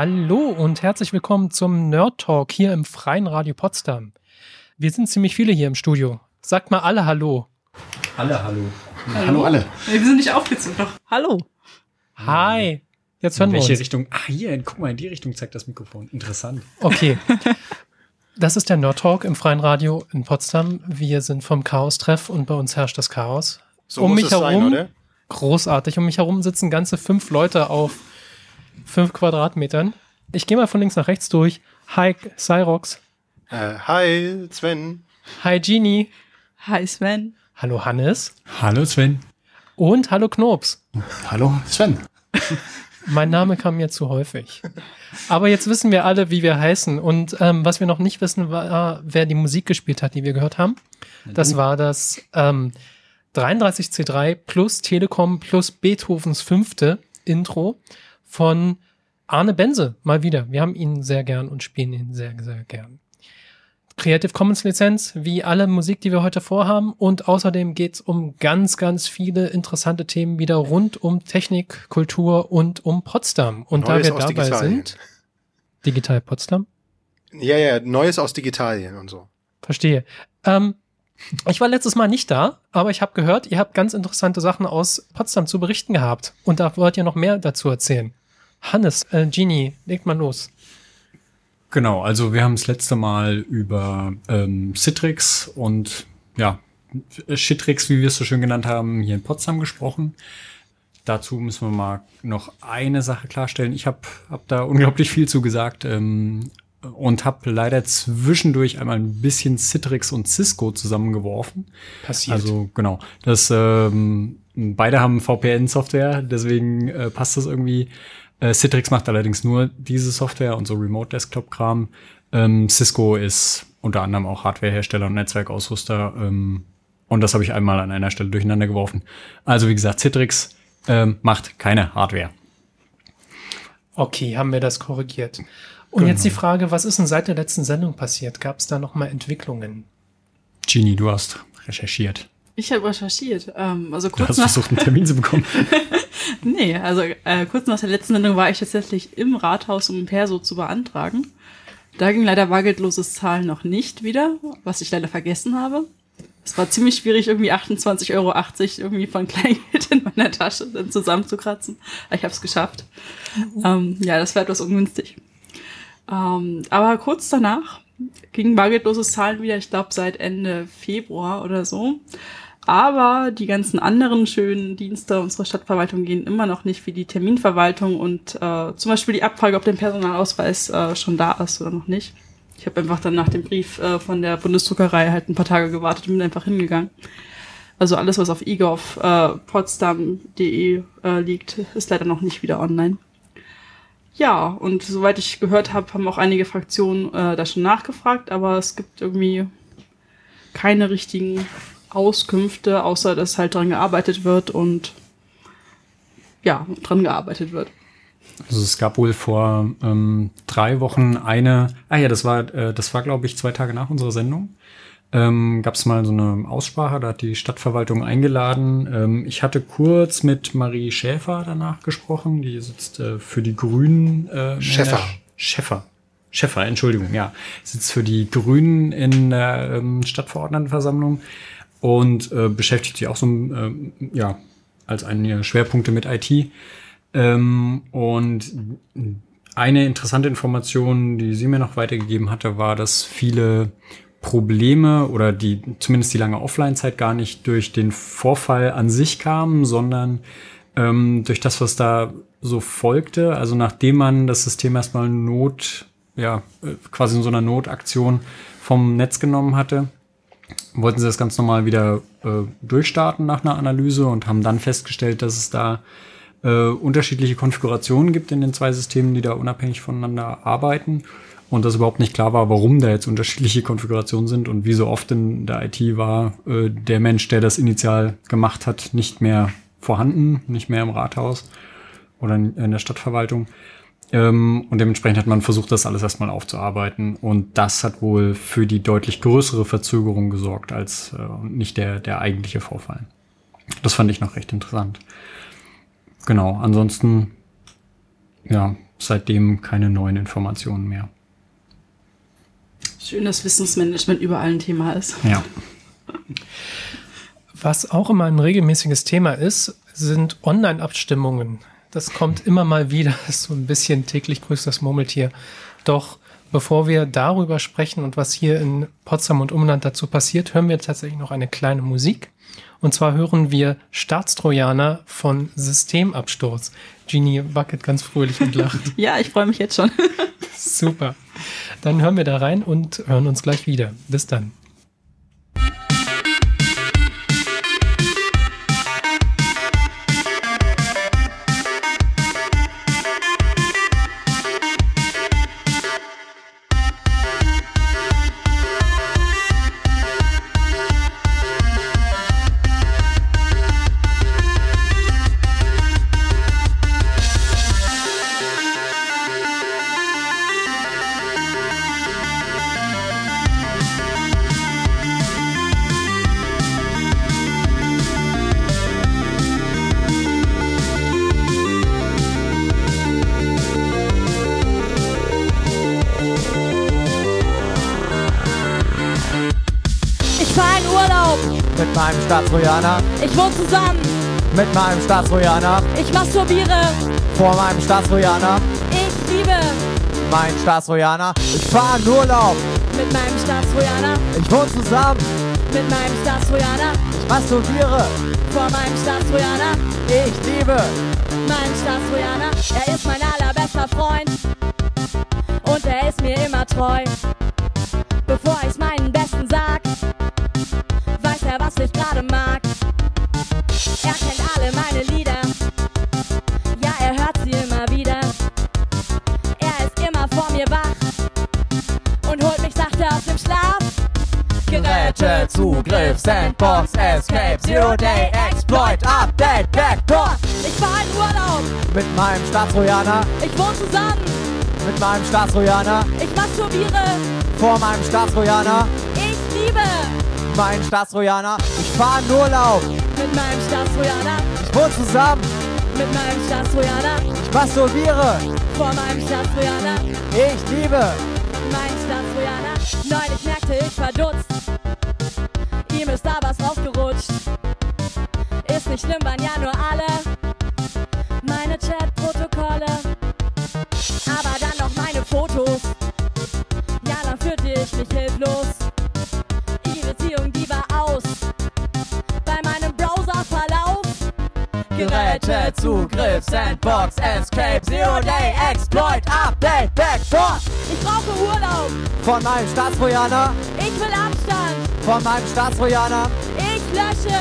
Hallo und herzlich willkommen zum Nerd Talk hier im Freien Radio Potsdam. Wir sind ziemlich viele hier im Studio. Sagt mal alle Hallo. Alle Hallo. Hallo, Hallo alle. Wir sind nicht aufgezogen, doch. Hallo. Hi. Jetzt hören in wir welche uns. Richtung? Ah, hier, guck mal, in die Richtung zeigt das Mikrofon. Interessant. Okay. Das ist der Nerd Talk im Freien Radio in Potsdam. Wir sind vom Chaos-Treff und bei uns herrscht das Chaos. So um muss mich es sein, herum, oder? großartig, um mich herum sitzen ganze fünf Leute auf fünf Quadratmetern. Ich gehe mal von links nach rechts durch. Hi, Cyrox. Äh, hi, Sven. Hi, Genie. Hi Sven. Hallo, Hannes. Hallo Sven. Und hallo, Knops. Hallo, Sven. Mein Name kam mir zu häufig. Aber jetzt wissen wir alle, wie wir heißen. Und ähm, was wir noch nicht wissen, war, wer die Musik gespielt hat, die wir gehört haben. Das war das ähm, 33C3 plus Telekom plus Beethovens fünfte Intro von Arne Benze. Mal wieder. Wir haben ihn sehr gern und spielen ihn sehr, sehr gern. Creative Commons Lizenz, wie alle Musik, die wir heute vorhaben. Und außerdem geht's um ganz, ganz viele interessante Themen wieder rund um Technik, Kultur und um Potsdam. Und Neues da wir dabei Digitalien. sind, Digital Potsdam, Ja, ja, Neues aus Digitalien und so. verstehe. Ähm, ich war letztes Mal nicht da, aber ich habe gehört, ihr habt ganz interessante Sachen aus Potsdam zu berichten gehabt. Und da wollt ihr noch mehr dazu erzählen. Hannes, äh, Genie, legt mal los. Genau, also wir haben das letzte Mal über ähm, Citrix und ja, Shitrix, wie wir es so schön genannt haben, hier in Potsdam gesprochen. Dazu müssen wir mal noch eine Sache klarstellen. Ich habe hab da unglaublich viel zu gesagt ähm, und habe leider zwischendurch einmal ein bisschen Citrix und Cisco zusammengeworfen. Passiert. Also genau, das ähm, beide haben VPN-Software, deswegen äh, passt das irgendwie. Äh, Citrix macht allerdings nur diese Software und so Remote-Desktop-Kram. Ähm, Cisco ist unter anderem auch Hardwarehersteller und Netzwerkausrüster. Ähm, und das habe ich einmal an einer Stelle durcheinander geworfen. Also wie gesagt, Citrix ähm, macht keine Hardware. Okay, haben wir das korrigiert. Und jetzt die Frage, was ist denn seit der letzten Sendung passiert? Gab es da noch mal Entwicklungen? Genie, du hast recherchiert. Ich habe recherchiert. Ähm, also Du kurz hast nach, versucht, einen Termin zu bekommen. nee, also äh, kurz nach der letzten Sendung war ich tatsächlich im Rathaus, um ein Perso zu beantragen. Da ging leider bargeldloses Zahlen noch nicht wieder, was ich leider vergessen habe. Es war ziemlich schwierig, irgendwie 28,80 Euro irgendwie von Kleingeld in meiner Tasche dann zusammenzukratzen. Ich habe es geschafft. Ähm, ja, das war etwas ungünstig. Ähm, aber kurz danach ging bargeldloses Zahlen wieder, ich glaube seit Ende Februar oder so. Aber die ganzen anderen schönen Dienste unserer Stadtverwaltung gehen immer noch nicht, wie die Terminverwaltung und äh, zum Beispiel die Abfrage, ob der Personalausweis äh, schon da ist oder noch nicht. Ich habe einfach dann nach dem Brief äh, von der Bundesdruckerei halt ein paar Tage gewartet und bin einfach hingegangen. Also alles, was auf egov äh, äh, liegt, ist leider noch nicht wieder online. Ja, und soweit ich gehört habe, haben auch einige Fraktionen äh, da schon nachgefragt, aber es gibt irgendwie keine richtigen Auskünfte, außer dass halt dran gearbeitet wird und ja, dran gearbeitet wird. Also es gab wohl vor ähm, drei Wochen eine, ah ja, das war, äh, das war glaube ich zwei Tage nach unserer Sendung, ähm, gab es mal so eine Aussprache, da hat die Stadtverwaltung eingeladen. Ähm, ich hatte kurz mit Marie Schäfer danach gesprochen, die sitzt äh, für die Grünen. Äh, der- Schäffer. Schäffer, Entschuldigung, ja. Sitzt für die Grünen in der ähm, Stadtverordnetenversammlung und äh, beschäftigt sich auch so ähm, ja, als ihrer Schwerpunkte mit IT. Ähm, und eine interessante Information, die sie mir noch weitergegeben hatte, war, dass viele Probleme oder die zumindest die lange Offline-Zeit gar nicht durch den Vorfall an sich kamen, sondern ähm, durch das, was da so folgte. Also nachdem man das System erstmal Not, ja, äh, quasi in so einer Notaktion vom Netz genommen hatte, wollten sie das ganz normal wieder äh, durchstarten nach einer Analyse und haben dann festgestellt, dass es da äh, unterschiedliche Konfigurationen gibt in den zwei Systemen, die da unabhängig voneinander arbeiten und dass überhaupt nicht klar war, warum da jetzt unterschiedliche Konfigurationen sind und wie so oft in der IT war äh, der Mensch, der das initial gemacht hat, nicht mehr vorhanden, nicht mehr im Rathaus oder in, in der Stadtverwaltung. Ähm, und dementsprechend hat man versucht, das alles erstmal aufzuarbeiten. Und das hat wohl für die deutlich größere Verzögerung gesorgt als äh, nicht der, der eigentliche Vorfall. Das fand ich noch recht interessant. Genau, ansonsten, ja, seitdem keine neuen Informationen mehr. Schön, dass Wissensmanagement überall ein Thema ist. Ja. Was auch immer ein regelmäßiges Thema ist, sind Online-Abstimmungen. Das kommt immer mal wieder, ist so ein bisschen täglich grüßt das Murmeltier. Doch bevor wir darüber sprechen und was hier in Potsdam und Umland dazu passiert, hören wir tatsächlich noch eine kleine Musik. Und zwar hören wir Staatstrojaner von Systemabsturz. Genie wackelt ganz fröhlich und lacht. Ja, ich freue mich jetzt schon. Super. Dann hören wir da rein und hören uns gleich wieder. Bis dann. Meinem Staatstrojaner, ich wohne zusammen, mit meinem Staatstrojaner, ich masturbiere, vor meinem Staatstrojaner, ich liebe, mein Staatstrojaner. Ich fahr in Urlaub, mit meinem Staatstrojaner, ich wohne zusammen, mit meinem Staatstrojaner, ich masturbiere, vor meinem Staatstrojaner, ich liebe, mein Staatstrojaner, er ist mein allerbester Freund. Und er ist mir immer treu. Ich gerade mag. Er kennt alle meine Lieder, ja, er hört sie immer wieder. Er ist immer vor mir wach und holt mich sachte aus dem Schlaf. Geräte, Zugriff, Sandbox, Escape, Zero Day, Exploit, Update, Backdoor. Ich fahr in Urlaub, Mit meinem Staatstrojaner, ich wohne zusammen, mit meinem Staatstrojaner, ich masturbiere, vor meinem Staatstrojaner, ich liebe. Mein Staatstrojaner. Ich fahr in Urlaub, Mit meinem Staatstrojaner, ich wohne zusammen, mit meinem Staatstrojaner, ich masturbiere, vor meinem Staatstrojaner, ich liebe, mein Staatstrojaner. Neulich merkte ich verdutzt, ihm ist da was rausgerutscht. Ist nicht schlimm, waren ja nur alle meine Chatprotokolle. Aber dann noch meine Fotos, ja, dann fühlte ich mich hilflos. Geräte, Zugriff, Sandbox, Escape, Zero Day, Exploit, Update, Backdoor. Ich brauche Urlaub, Von meinem Staatstrojaner, ich will Abstand, von meinem Staatstrojaner, ich lösche.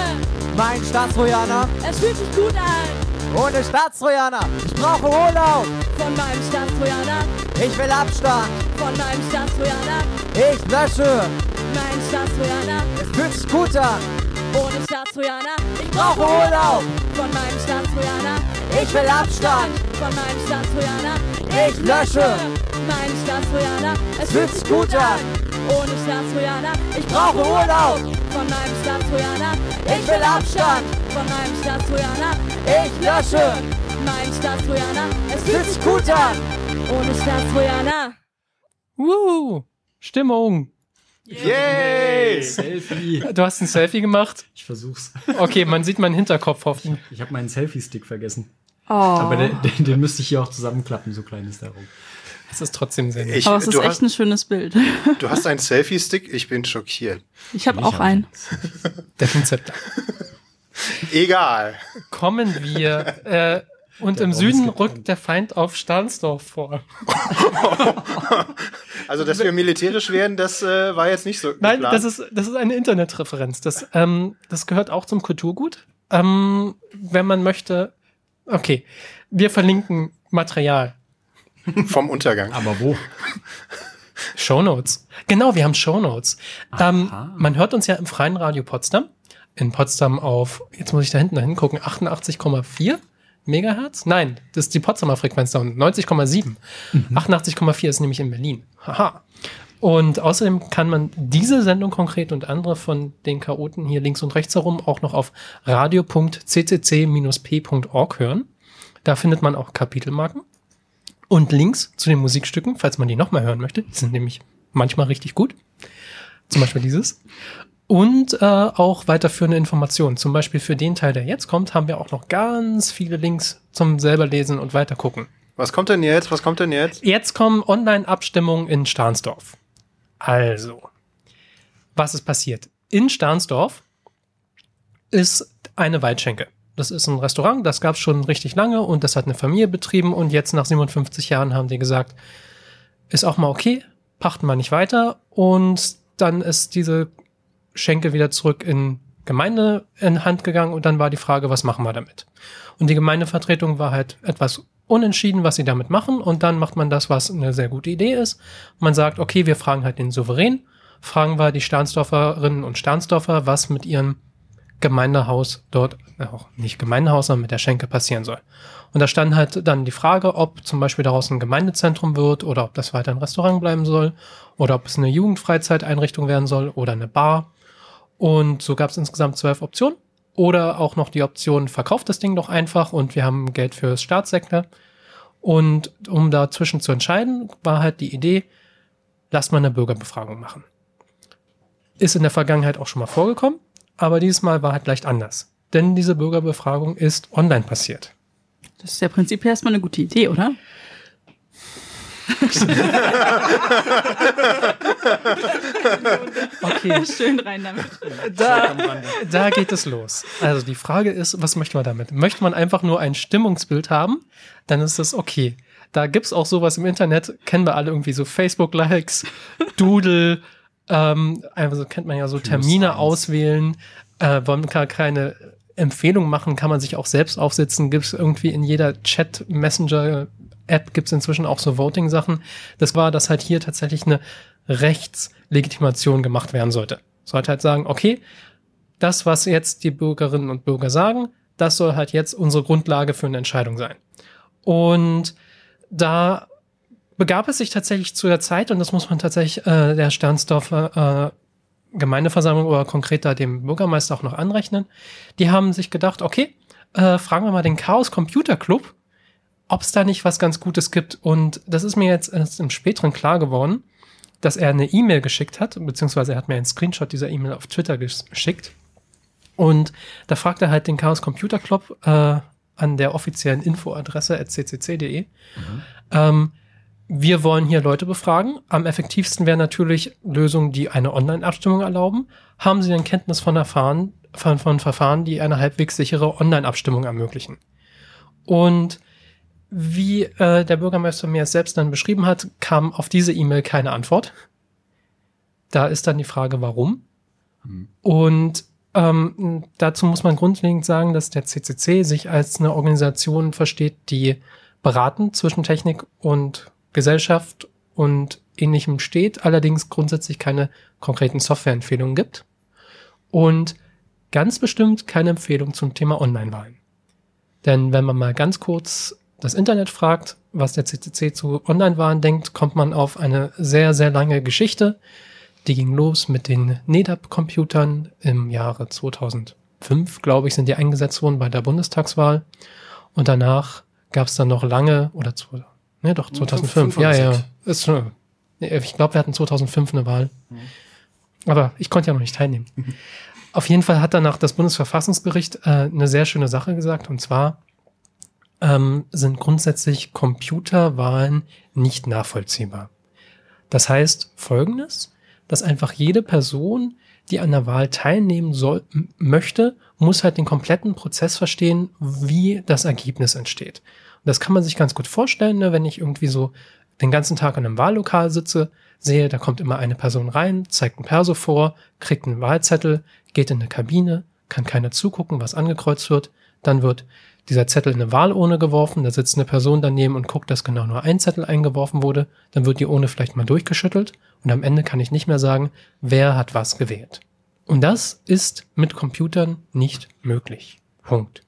mein Staatstrojaner, Es fühlt sich gut an, ohne Staatstrojaner. Ich brauche Urlaub, von meinem Staatstrojaner, ich will Abstand, von meinem Staatstrojaner, ich lösche. mein Staatstrojaner, Es fühlt sich gut an, ohne Staatstrojaner. Ich brauche Urlaub, von meinem Staatstrojaner, ich will Abstand, von meinem Staatstrojaner. Ich lösche. mein Staatstrojaner. Es fühlt sich gut an. ohne Staatstrojaner. Ich brauche Urlaub. von meinem Staatstrojaner. Ich will Abstand. von meinem Staatstrojaner. ich lösche. mein Staatstrojaner. Es Fühlt sich gut an, ohne Staatstrojaner. Woo! Stimmung. Yay! Selfie. Du hast ein Selfie gemacht? Ich versuch's. Okay, man sieht meinen Hinterkopf hoffen. Ich habe meinen Selfie-Stick vergessen. Oh. Aber den, den, den müsste ich hier auch zusammenklappen, so klein ist der Raum. Das ist trotzdem sehr nett. Ich, Aber es ist du, echt hast, ein schönes Bild. du hast einen Selfie-Stick, ich bin schockiert. Ich habe auch hab einen. Der Konzept. Egal. Kommen wir. Äh, und im Süden rückt der Feind auf Stahnsdorf vor. Also, dass wir militärisch werden, das äh, war jetzt nicht so Nein, geplant. das ist, das ist eine Internetreferenz. Das, ähm, das gehört auch zum Kulturgut. Ähm, wenn man möchte. Okay, wir verlinken Material. vom Untergang. Aber wo? Shownotes. Genau, wir haben Shownotes. Ähm, man hört uns ja im Freien Radio Potsdam. In Potsdam auf, jetzt muss ich da hinten hingucken, 88,4 Megahertz? Nein, das ist die Potsdamer Frequenz da unten, 90,7. 88,4 ist nämlich in Berlin. Haha. Und außerdem kann man diese Sendung konkret und andere von den Chaoten hier links und rechts herum auch noch auf radio.ccc-p.org hören. Da findet man auch Kapitelmarken. und Links zu den Musikstücken, falls man die nochmal hören möchte. Die sind nämlich manchmal richtig gut. Zum Beispiel dieses. Und äh, auch weiterführende Informationen. Zum Beispiel für den Teil, der jetzt kommt, haben wir auch noch ganz viele Links zum selber lesen und weitergucken. Was kommt denn jetzt? Was kommt denn jetzt? Jetzt kommen Online-Abstimmungen in Stahnsdorf. Also, was ist passiert? In Stahnsdorf ist eine Waldschenke. Das ist ein Restaurant, das gab es schon richtig lange und das hat eine Familie betrieben und jetzt nach 57 Jahren haben die gesagt, ist auch mal okay, pachten wir nicht weiter und dann ist diese Schenke wieder zurück in Gemeinde in Hand gegangen und dann war die Frage, was machen wir damit? Und die Gemeindevertretung war halt etwas unentschieden, was sie damit machen und dann macht man das, was eine sehr gute Idee ist. Man sagt, okay, wir fragen halt den Souverän, fragen wir die Stahnsdorferinnen und Stahnsdorfer, was mit ihrem Gemeindehaus dort, äh, auch nicht Gemeindehaus, sondern mit der Schenke passieren soll. Und da stand halt dann die Frage, ob zum Beispiel daraus ein Gemeindezentrum wird oder ob das weiter ein Restaurant bleiben soll oder ob es eine Jugendfreizeiteinrichtung werden soll oder eine Bar. Und so gab es insgesamt zwölf Optionen. Oder auch noch die Option, verkauft das Ding doch einfach und wir haben Geld fürs Staatssektor. Und um dazwischen zu entscheiden, war halt die Idee, lasst mal eine Bürgerbefragung machen. Ist in der Vergangenheit auch schon mal vorgekommen, aber dieses Mal war halt leicht anders. Denn diese Bürgerbefragung ist online passiert. Das ist ja prinzipiell erstmal eine gute Idee, oder? Okay, Schön rein damit. da, da geht es los. Also die Frage ist, was möchte man damit? Möchte man einfach nur ein Stimmungsbild haben? Dann ist das okay. Da gibt's auch sowas im Internet, kennen wir alle irgendwie so Facebook-Likes, Doodle, ähm, also kennt man ja so Termine auswählen, äh, wollen gar keine Empfehlung machen, kann man sich auch selbst aufsetzen, gibt's irgendwie in jeder Chat-Messenger-App gibt's inzwischen auch so Voting-Sachen. Das war, dass halt hier tatsächlich eine Rechtslegitimation gemacht werden sollte. Sollte halt sagen, okay, das, was jetzt die Bürgerinnen und Bürger sagen, das soll halt jetzt unsere Grundlage für eine Entscheidung sein. Und da begab es sich tatsächlich zu der Zeit, und das muss man tatsächlich äh, der Sternsdorfer äh, Gemeindeversammlung oder konkreter dem Bürgermeister auch noch anrechnen, die haben sich gedacht, okay, äh, fragen wir mal den Chaos Computer Club, ob es da nicht was ganz Gutes gibt. Und das ist mir jetzt erst im späteren klar geworden, dass er eine E-Mail geschickt hat, beziehungsweise er hat mir einen Screenshot dieser E-Mail auf Twitter geschickt. Und da fragt er halt den Chaos Computer Club äh, an der offiziellen Infoadresse at ccc.de. Ähm, wir wollen hier Leute befragen. Am effektivsten wären natürlich Lösungen, die eine Online-Abstimmung erlauben. Haben Sie denn Kenntnis von, Erfahren, von, von Verfahren, die eine halbwegs sichere Online-Abstimmung ermöglichen? Und wie äh, der Bürgermeister mir es selbst dann beschrieben hat, kam auf diese E-Mail keine Antwort. Da ist dann die Frage, warum. Und ähm, dazu muss man grundlegend sagen, dass der CCC sich als eine Organisation versteht, die beratend zwischen Technik und Gesellschaft und ähnlichem steht, allerdings grundsätzlich keine konkreten Softwareempfehlungen gibt und ganz bestimmt keine Empfehlung zum Thema Online-Wahlen. Denn wenn man mal ganz kurz das Internet fragt, was der CCC zu Online-Wahlen denkt, kommt man auf eine sehr, sehr lange Geschichte. Die ging los mit den NEDAP-Computern im Jahre 2005, glaube ich, sind die eingesetzt worden bei der Bundestagswahl. Und danach gab es dann noch lange, oder zu, ne, doch, 2005, fünf oder ja, ja. Ist schon, ich glaube, wir hatten 2005 eine Wahl. Aber ich konnte ja noch nicht teilnehmen. Auf jeden Fall hat danach das Bundesverfassungsgericht äh, eine sehr schöne Sache gesagt, und zwar ähm, sind grundsätzlich Computerwahlen nicht nachvollziehbar. Das heißt folgendes, dass einfach jede Person, die an der Wahl teilnehmen soll, möchte, muss halt den kompletten Prozess verstehen, wie das Ergebnis entsteht. Und das kann man sich ganz gut vorstellen, ne, wenn ich irgendwie so den ganzen Tag in einem Wahllokal sitze, sehe, da kommt immer eine Person rein, zeigt ein Perso vor, kriegt einen Wahlzettel, geht in eine Kabine, kann keiner zugucken, was angekreuzt wird, dann wird dieser Zettel in eine Wahlurne geworfen, da sitzt eine Person daneben und guckt, dass genau nur ein Zettel eingeworfen wurde, dann wird die Urne vielleicht mal durchgeschüttelt und am Ende kann ich nicht mehr sagen, wer hat was gewählt. Und das ist mit Computern nicht möglich. Punkt.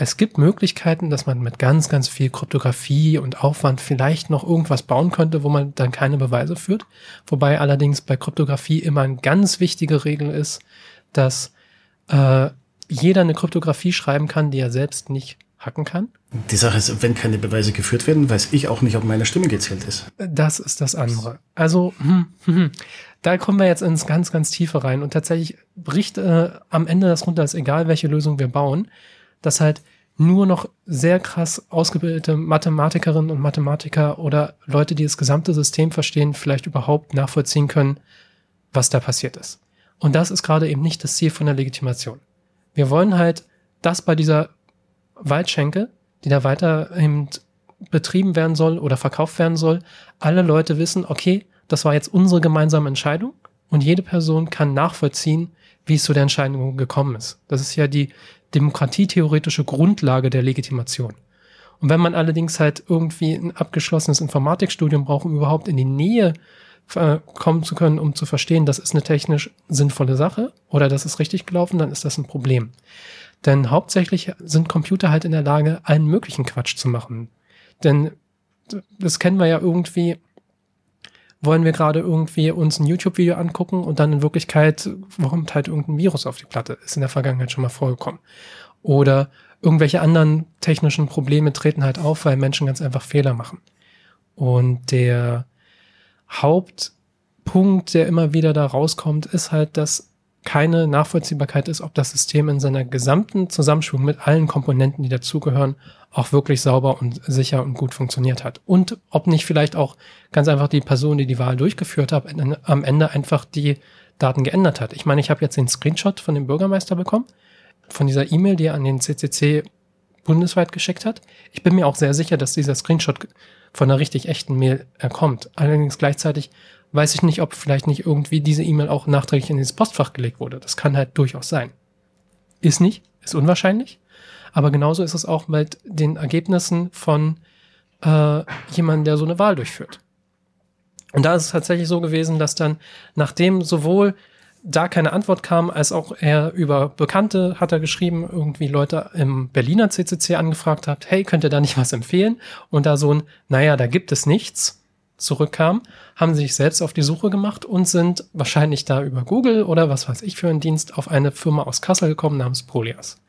Es gibt Möglichkeiten, dass man mit ganz, ganz viel Kryptographie und Aufwand vielleicht noch irgendwas bauen könnte, wo man dann keine Beweise führt. Wobei allerdings bei Kryptographie immer eine ganz wichtige Regel ist, dass äh, jeder eine Kryptographie schreiben kann, die er selbst nicht hacken kann. Die Sache ist, wenn keine Beweise geführt werden, weiß ich auch nicht, ob meine Stimme gezählt ist. Das ist das andere. Also, hm, hm, hm. da kommen wir jetzt ins ganz, ganz Tiefe rein. Und tatsächlich bricht äh, am Ende das runter, ist egal, welche Lösung wir bauen, dass halt nur noch sehr krass ausgebildete Mathematikerinnen und Mathematiker oder Leute, die das gesamte System verstehen, vielleicht überhaupt nachvollziehen können, was da passiert ist. Und das ist gerade eben nicht das Ziel von der Legitimation. Wir wollen halt, dass bei dieser Waldschenke, die da weiter eben betrieben werden soll oder verkauft werden soll, alle Leute wissen, okay, das war jetzt unsere gemeinsame Entscheidung und jede Person kann nachvollziehen, wie es zu der Entscheidung gekommen ist. Das ist ja die demokratietheoretische Grundlage der Legitimation. Und wenn man allerdings halt irgendwie ein abgeschlossenes Informatikstudium braucht, um überhaupt in die Nähe äh, kommen zu können, um zu verstehen, das ist eine technisch sinnvolle Sache oder das ist richtig gelaufen, dann ist das ein Problem. Denn hauptsächlich sind Computer halt in der Lage, allen möglichen Quatsch zu machen. Denn das kennen wir ja irgendwie, wollen wir gerade irgendwie uns ein YouTube-Video angucken und dann in Wirklichkeit kommt halt irgendein Virus auf die Platte. Ist in der Vergangenheit schon mal vorgekommen. Oder irgendwelche anderen technischen Probleme treten halt auf, weil Menschen ganz einfach Fehler machen. Und der Hauptpunkt, der immer wieder da rauskommt, ist halt, dass keine Nachvollziehbarkeit ist, ob das System in seiner gesamten Zusammenspiel mit allen Komponenten, die dazugehören, auch wirklich sauber und sicher und gut funktioniert hat. Und ob nicht vielleicht auch ganz einfach die Person, die die Wahl durchgeführt hat, am Ende einfach die Daten geändert hat. Ich meine, ich habe jetzt den Screenshot von dem Bürgermeister bekommen, von dieser E-Mail, die er an den CCC bundesweit geschickt hat. Ich bin mir auch sehr sicher, dass dieser Screenshot von einer richtig echten Mail kommt. Allerdings gleichzeitig weiß ich nicht, ob vielleicht nicht irgendwie diese E-Mail auch nachträglich in dieses Postfach gelegt wurde. Das kann halt durchaus sein. Ist nicht, ist unwahrscheinlich. Aber genauso ist es auch mit den Ergebnissen von äh, jemandem, der so eine Wahl durchführt. Und da ist es tatsächlich so gewesen, dass dann, nachdem sowohl da keine Antwort kam, als auch er über Bekannte hat er geschrieben, irgendwie Leute im Berliner CCC angefragt hat, hey, könnt ihr da nicht was empfehlen? Und da so ein, naja, da gibt es nichts, zurückkam, haben sich selbst auf die Suche gemacht und sind wahrscheinlich da über Google oder was weiß ich für einen Dienst auf eine Firma aus Kassel gekommen namens Polias.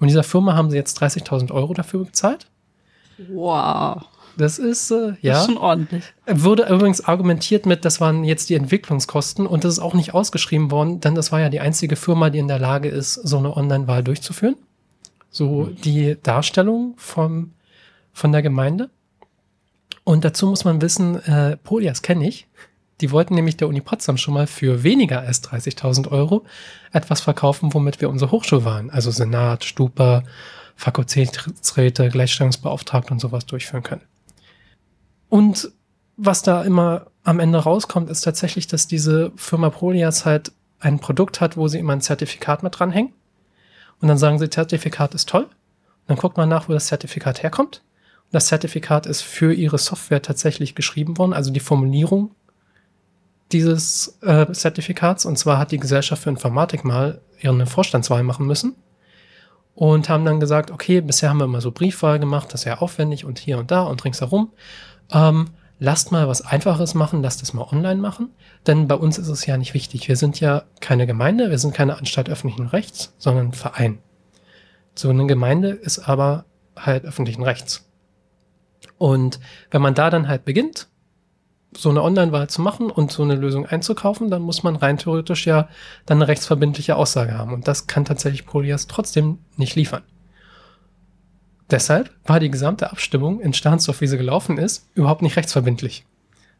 Und dieser Firma haben sie jetzt 30.000 Euro dafür bezahlt. Wow. Das ist, äh, ja. Das ist schon ordentlich. Wurde übrigens argumentiert mit, das waren jetzt die Entwicklungskosten und das ist auch nicht ausgeschrieben worden, denn das war ja die einzige Firma, die in der Lage ist, so eine Online-Wahl durchzuführen. So die Darstellung vom, von der Gemeinde. Und dazu muss man wissen, äh, Polias kenne ich. Die wollten nämlich der Uni Potsdam schon mal für weniger als 30.000 Euro etwas verkaufen, womit wir unsere Hochschule waren. Also Senat, Stupa, Fakultätsräte, Gleichstellungsbeauftragte und sowas durchführen können. Und was da immer am Ende rauskommt, ist tatsächlich, dass diese Firma Polias halt ein Produkt hat, wo sie immer ein Zertifikat mit dranhängen. Und dann sagen sie, Zertifikat ist toll. Und dann guckt man nach, wo das Zertifikat herkommt. Das Zertifikat ist für ihre Software tatsächlich geschrieben worden, also die Formulierung dieses äh, Zertifikats. Und zwar hat die Gesellschaft für Informatik mal ihre Vorstandswahl machen müssen und haben dann gesagt, okay, bisher haben wir immer so Briefwahl gemacht, das ist ja aufwendig und hier und da und ringsherum. Ähm, lasst mal was Einfaches machen, lasst es mal online machen, denn bei uns ist es ja nicht wichtig. Wir sind ja keine Gemeinde, wir sind keine Anstalt öffentlichen Rechts, sondern ein Verein. So eine Gemeinde ist aber halt öffentlichen Rechts. Und wenn man da dann halt beginnt, so eine Online-Wahl zu machen und so eine Lösung einzukaufen, dann muss man rein theoretisch ja dann eine rechtsverbindliche Aussage haben. Und das kann tatsächlich Polias trotzdem nicht liefern. Deshalb war die gesamte Abstimmung in Stahnsdorf, wie sie gelaufen ist, überhaupt nicht rechtsverbindlich.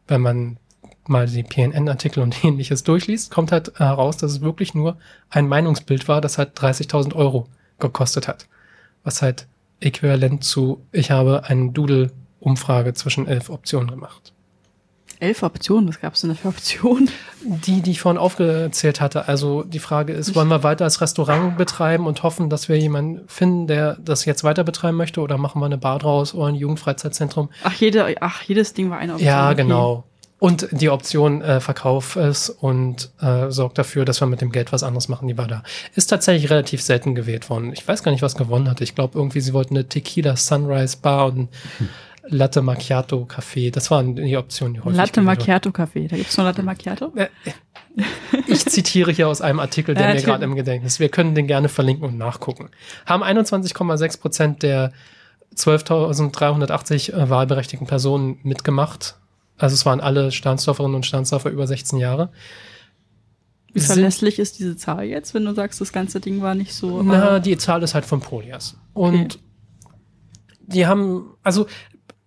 Wenn man mal die PNN-Artikel und ähnliches durchliest, kommt halt heraus, dass es wirklich nur ein Meinungsbild war, das halt 30.000 Euro gekostet hat. Was halt äquivalent zu, ich habe einen Doodle Umfrage zwischen elf Optionen gemacht. Elf Optionen? Was gab es denn für Optionen? Die, die ich vorhin aufgezählt hatte. Also die Frage ist, wollen wir weiter als Restaurant betreiben und hoffen, dass wir jemanden finden, der das jetzt weiter betreiben möchte oder machen wir eine Bar draus oder ein Jugendfreizeitzentrum? Ach, jede, ach jedes Ding war eine Option. Ja, genau. Und die Option äh, Verkauf es und äh, sorgt dafür, dass wir mit dem Geld was anderes machen, die war da. Ist tatsächlich relativ selten gewählt worden. Ich weiß gar nicht, was gewonnen hatte. Ich glaube irgendwie, sie wollten eine Tequila Sunrise Bar und hm. Latte Macchiato Kaffee. Das waren die Optionen, die häufig Latte Macchiato Kaffee. Da gibt's noch Latte Macchiato? Äh, ich zitiere hier aus einem Artikel, der ja, mir gerade im Gedächtnis. Wir können den gerne verlinken und nachgucken. Haben 21,6 Prozent der 12.380 äh, wahlberechtigten Personen mitgemacht. Also es waren alle Stahnsdorferinnen und Stahnsdorfer über 16 Jahre. Wie verlässlich ist diese Zahl jetzt, wenn du sagst, das ganze Ding war nicht so. Na, äh, die Zahl ist halt von Polias. Und die haben, also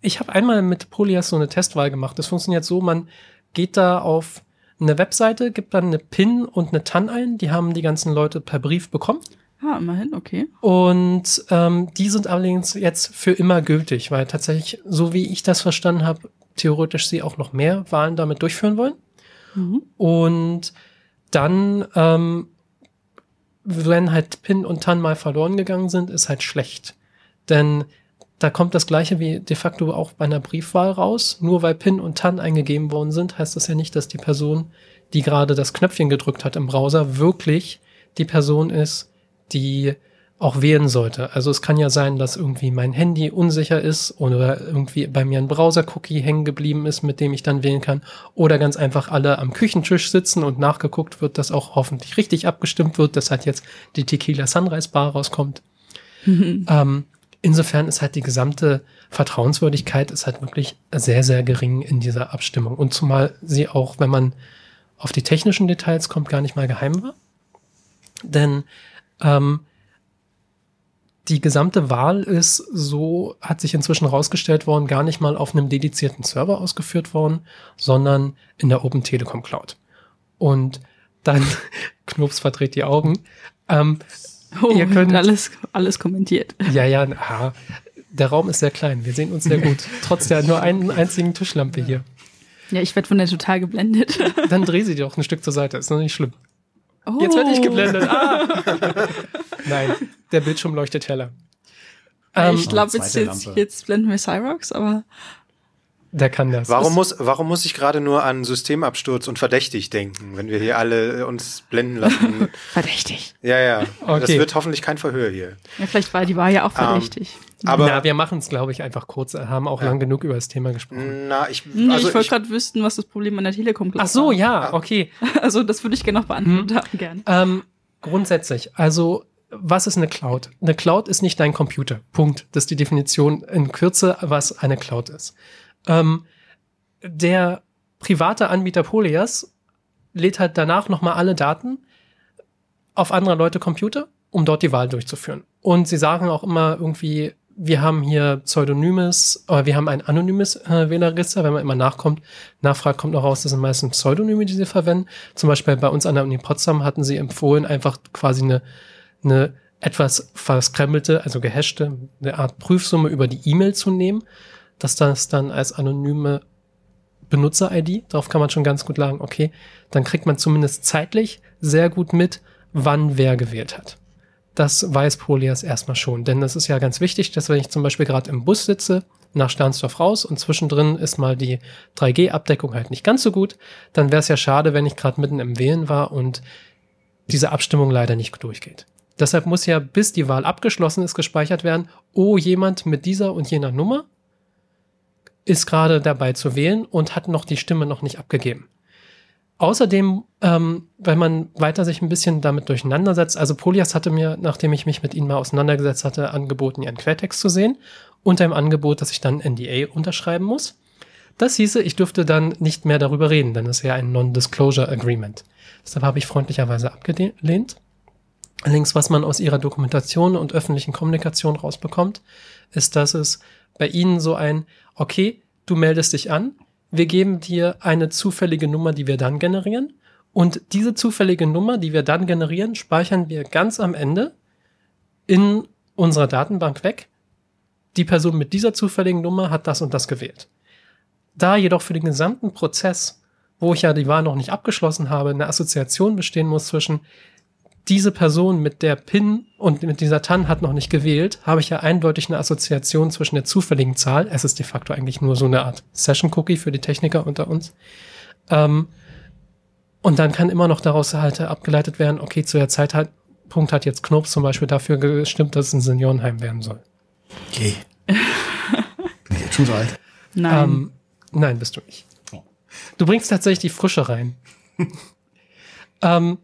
ich habe einmal mit Polias so eine Testwahl gemacht. Das funktioniert so, man geht da auf eine Webseite, gibt dann eine PIN und eine TAN ein. Die haben die ganzen Leute per Brief bekommen. ah, immerhin, okay. Und ähm, die sind allerdings jetzt für immer gültig, weil tatsächlich, so wie ich das verstanden habe, theoretisch sie auch noch mehr Wahlen damit durchführen wollen. Mhm. Und dann, ähm, wenn halt PIN und TAN mal verloren gegangen sind, ist halt schlecht. Denn da kommt das gleiche wie de facto auch bei einer Briefwahl raus. Nur weil PIN und TAN eingegeben worden sind, heißt das ja nicht, dass die Person, die gerade das Knöpfchen gedrückt hat im Browser, wirklich die Person ist, die auch wählen sollte. Also es kann ja sein, dass irgendwie mein Handy unsicher ist oder irgendwie bei mir ein Browser-Cookie hängen geblieben ist, mit dem ich dann wählen kann. Oder ganz einfach alle am Küchentisch sitzen und nachgeguckt wird, dass auch hoffentlich richtig abgestimmt wird, dass halt jetzt die Tequila Sunrise Bar rauskommt. ähm, insofern ist halt die gesamte Vertrauenswürdigkeit ist halt wirklich sehr, sehr gering in dieser Abstimmung. Und zumal sie auch, wenn man auf die technischen Details kommt, gar nicht mal geheim war. Denn ähm, die gesamte Wahl ist so, hat sich inzwischen rausgestellt worden, gar nicht mal auf einem dedizierten Server ausgeführt worden, sondern in der Open Telekom Cloud. Und dann, Knops verdreht die Augen, ähm, Oh, Ihr könnt- alles, alles kommentiert. ja, ja, aha, der Raum ist sehr klein, wir sehen uns sehr gut, trotz der nur einen einzigen Tischlampe hier. Ja, ich werde von der total geblendet. Dann dreh sie doch ein Stück zur Seite, ist noch nicht schlimm. Oh. Jetzt werde ich geblendet. Ah! Nein, der Bildschirm leuchtet heller. Ähm, ich glaube, Zweite jetzt, jetzt blenden wir Cyrox, aber der kann das. Warum Ist- muss, warum muss ich gerade nur an Systemabsturz und verdächtig denken, wenn wir hier alle äh, uns blenden lassen? verdächtig. ja, ja. Das Okay. wird hoffentlich kein Verhör hier. Ja, vielleicht war die Wahl ja auch Ähm, verdächtig. Aber Na, wir machen es, glaube ich, einfach kurz. Haben auch lang genug über das Thema gesprochen. na, ich, Nee, also ich wollte ich, gerade wissen, was das Problem an der Telekom Ach so, war. ja, okay. Also das würde ich gerne noch beantwortet haben, gerne. Ähm, grundsätzlich, also was ist eine Cloud? Eine Cloud ist nicht dein Computer. Punkt. Das ist die Definition in Kürze, was eine Cloud ist. Ähm, der private Anbieter Polias lädt halt danach nochmal alle Daten auf andere Leute Computer, um dort die Wahl durchzuführen. Und sie sagen auch immer irgendwie, wir haben hier Pseudonymes, aber wir haben ein anonymes äh, Wählerregister, wenn man immer nachkommt, nachfragt, kommt noch raus, das sind meistens Pseudonyme, die sie verwenden. Zum Beispiel bei uns an der Uni Potsdam hatten sie empfohlen, einfach quasi eine, eine etwas verskremmelte, also gehashte, eine Art Prüfsumme über die E-Mail zu nehmen, dass das dann als anonyme Benutzer-ID, darauf kann man schon ganz gut sagen, okay, dann kriegt man zumindest zeitlich sehr gut mit, wann wer gewählt hat. Das weiß Polias erstmal schon, denn das ist ja ganz wichtig, dass wenn ich zum Beispiel gerade im Bus sitze, nach Stahnsdorf raus und zwischendrin ist mal die 3G-Abdeckung halt nicht ganz so gut, dann wäre es ja schade, wenn ich gerade mitten im Wählen war und diese Abstimmung leider nicht durchgeht. Deshalb muss ja, bis die Wahl abgeschlossen ist, gespeichert werden, oh, jemand mit dieser und jener Nummer ist gerade dabei zu wählen und hat noch die Stimme noch nicht abgegeben. Außerdem, ähm, wenn man weiter sich ein bisschen damit durcheinandersetzt, also Polias hatte mir, nachdem ich mich mit ihnen mal auseinandergesetzt hatte, angeboten, ihren Quelltext zu sehen, unter dem Angebot, dass ich dann NDA unterschreiben muss. Das hieße, ich dürfte dann nicht mehr darüber reden, denn es ist ja ein Non-Disclosure Agreement. Deshalb habe ich freundlicherweise abgelehnt. Allerdings, was man aus ihrer Dokumentation und öffentlichen Kommunikation rausbekommt, ist, dass es bei ihnen so ein, okay, du meldest dich an, wir geben dir eine zufällige Nummer, die wir dann generieren. Und diese zufällige Nummer, die wir dann generieren, speichern wir ganz am Ende in unserer Datenbank weg. Die Person mit dieser zufälligen Nummer hat das und das gewählt. Da jedoch für den gesamten Prozess, wo ich ja die Wahl noch nicht abgeschlossen habe, eine Assoziation bestehen muss zwischen diese Person mit der PIN und mit dieser TAN hat noch nicht gewählt, habe ich ja eindeutig eine Assoziation zwischen der zufälligen Zahl, es ist de facto eigentlich nur so eine Art Session-Cookie für die Techniker unter uns, ähm, und dann kann immer noch daraus halt abgeleitet werden, okay, zu der Zeitpunkt hat jetzt Knops zum Beispiel dafür gestimmt, dass es ein Seniorenheim werden soll. Okay. Bin ich jetzt schon so alt? Nein. Ähm, nein, bist du nicht. Du bringst tatsächlich die Frische rein. ähm,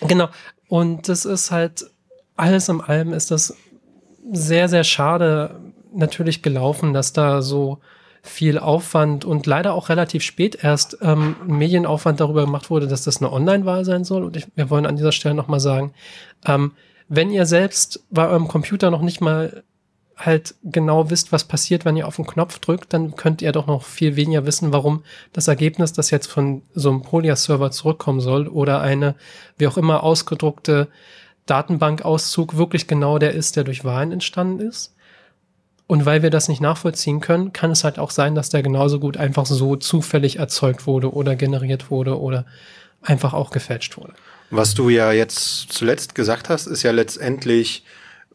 genau. Und das ist halt, alles in allem ist das sehr, sehr schade, natürlich gelaufen, dass da so viel Aufwand und leider auch relativ spät erst ähm, Medienaufwand darüber gemacht wurde, dass das eine Online-Wahl sein soll. Und ich, wir wollen an dieser Stelle nochmal sagen, ähm, wenn ihr selbst bei eurem Computer noch nicht mal halt genau wisst, was passiert, wenn ihr auf den Knopf drückt, dann könnt ihr doch noch viel weniger wissen, warum das Ergebnis, das jetzt von so einem Polia-Server zurückkommen soll oder eine, wie auch immer, ausgedruckte Datenbankauszug wirklich genau der ist, der durch Wahlen entstanden ist. Und weil wir das nicht nachvollziehen können, kann es halt auch sein, dass der genauso gut einfach so zufällig erzeugt wurde oder generiert wurde oder einfach auch gefälscht wurde. Was du ja jetzt zuletzt gesagt hast, ist ja letztendlich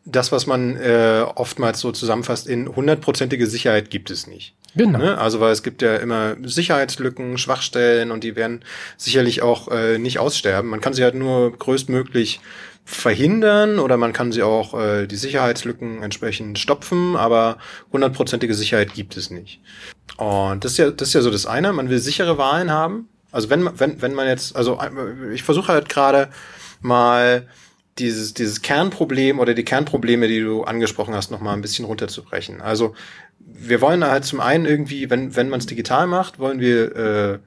das, was man äh, oftmals so zusammenfasst, in hundertprozentige Sicherheit gibt es nicht. Genau. Ne? Also weil es gibt ja immer Sicherheitslücken, Schwachstellen und die werden sicherlich auch äh, nicht aussterben. Man kann sie halt nur größtmöglich verhindern oder man kann sie auch äh, die Sicherheitslücken entsprechend stopfen, aber hundertprozentige Sicherheit gibt es nicht. Und das ist ja das ist ja so das eine. Man will sichere Wahlen haben. Also wenn wenn wenn man jetzt also ich versuche halt gerade mal dieses, dieses Kernproblem oder die Kernprobleme, die du angesprochen hast, noch mal ein bisschen runterzubrechen. Also wir wollen halt zum einen irgendwie, wenn, wenn man es digital macht, wollen wir äh,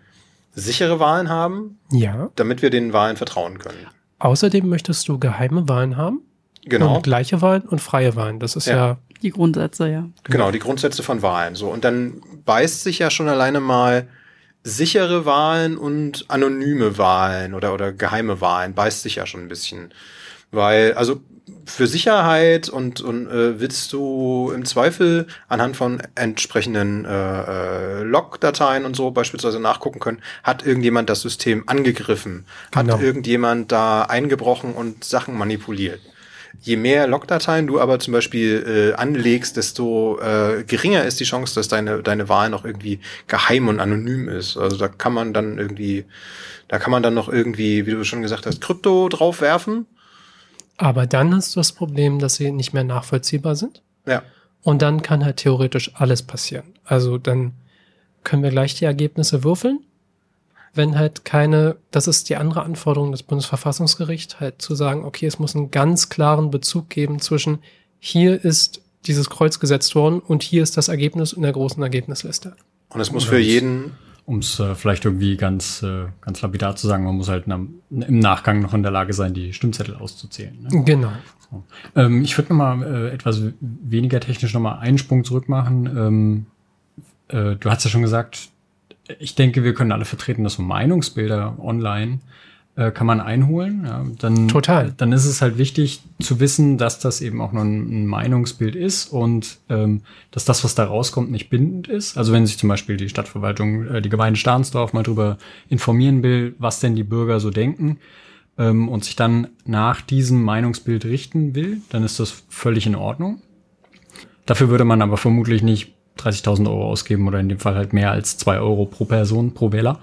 sichere Wahlen haben, Ja. damit wir den Wahlen vertrauen können. Außerdem möchtest du geheime Wahlen haben. Genau. Und gleiche Wahlen und freie Wahlen. Das ist Ja. ja, Die Grundsätze, ja. Genau, die Grundsätze von Wahlen. So. Und dann beißt sich ja schon alleine mal sichere Wahlen und anonyme Wahlen oder, oder geheime Wahlen beißt sich ja schon ein bisschen. Weil, also für Sicherheit und, und äh, willst du im Zweifel anhand von entsprechenden äh, äh, Log-Dateien und so beispielsweise nachgucken können, hat irgendjemand das System angegriffen? Genau. Hat irgendjemand da eingebrochen und Sachen manipuliert? Je mehr Logdateien du aber zum Beispiel äh, anlegst, desto äh, geringer ist die Chance, dass deine, deine Wahl noch irgendwie geheim und anonym ist. Also da kann man dann irgendwie, da kann man dann noch irgendwie, wie du schon gesagt hast, Krypto draufwerfen. Aber dann hast du das Problem, dass sie nicht mehr nachvollziehbar sind. Ja. Und dann kann halt theoretisch alles passieren. Also dann können wir gleich die Ergebnisse würfeln. Wenn halt keine, das ist die andere Anforderung des Bundesverfassungsgerichts, halt zu sagen, okay, es muss einen ganz klaren Bezug geben zwischen hier ist dieses Kreuz gesetzt worden und hier ist das Ergebnis in der großen Ergebnisliste. Und es muss für jeden, Um es äh, vielleicht irgendwie ganz, äh, ganz lapidar zu sagen, man muss halt nam- im Nachgang noch in der Lage sein, die Stimmzettel auszuzählen. Ne? Genau. Ähm, ich würde nochmal äh, etwas weniger technisch nochmal einen Sprung zurück machen. Ähm, äh, du hast ja schon gesagt, ich denke, wir können alle vertreten, dass so Meinungsbilder online äh, kann man einholen. Ja, dann, Total. Dann ist es halt wichtig zu wissen, dass das eben auch nur ein, ein Meinungsbild ist und ähm, dass das, was da rauskommt, nicht bindend ist. Also wenn sich zum Beispiel die Stadtverwaltung, äh, die Gemeinde Stahnsdorf mal drüber informieren will, was denn die Bürger so denken, ähm, und sich dann nach diesem Meinungsbild richten will, dann ist das völlig in Ordnung. Dafür würde man aber vermutlich nicht 30.000 Euro ausgeben oder in dem Fall halt mehr als 2 Euro pro Person, pro Wähler.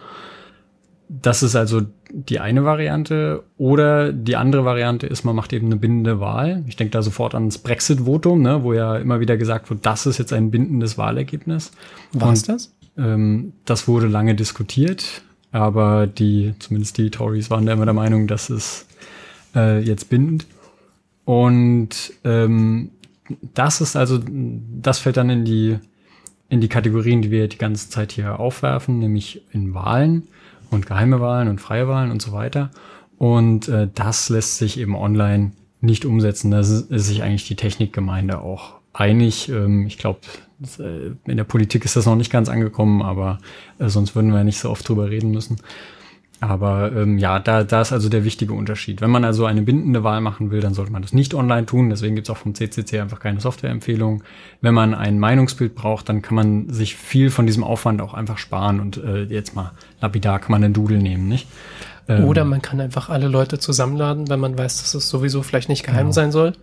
Das ist also die eine Variante. Oder die andere Variante ist, man macht eben eine bindende Wahl. Ich denke da sofort ans Brexit-Votum, ne, wo ja immer wieder gesagt wird, das ist jetzt ein bindendes Wahlergebnis. War's Und, das? Ähm, das wurde lange diskutiert, aber die, zumindest die Tories waren da immer der Meinung, das ist äh, jetzt bindend. Und ähm, das ist also, das fällt dann in die, in die Kategorien, die wir die ganze Zeit hier aufwerfen, nämlich in Wahlen und geheime Wahlen und freie Wahlen und so weiter. Und äh, das lässt sich eben online nicht umsetzen. Da ist sich eigentlich die Technikgemeinde auch einig. Ähm, ich glaube, in der Politik ist das noch nicht ganz angekommen, aber äh, sonst würden wir nicht so oft drüber reden müssen. Aber ähm, ja, da, da ist also der wichtige Unterschied. Wenn man also eine bindende Wahl machen will, dann sollte man das nicht online tun. Deswegen gibt's auch vom CCC einfach keine Softwareempfehlung. Wenn man ein Meinungsbild braucht, dann kann man sich viel von diesem Aufwand auch einfach sparen. Und äh, jetzt mal lapidar kann man einen Doodle nehmen, nicht? Ähm, Oder man kann einfach alle Leute zusammenladen, wenn man weiß, dass es sowieso vielleicht nicht geheim Genau. sein soll.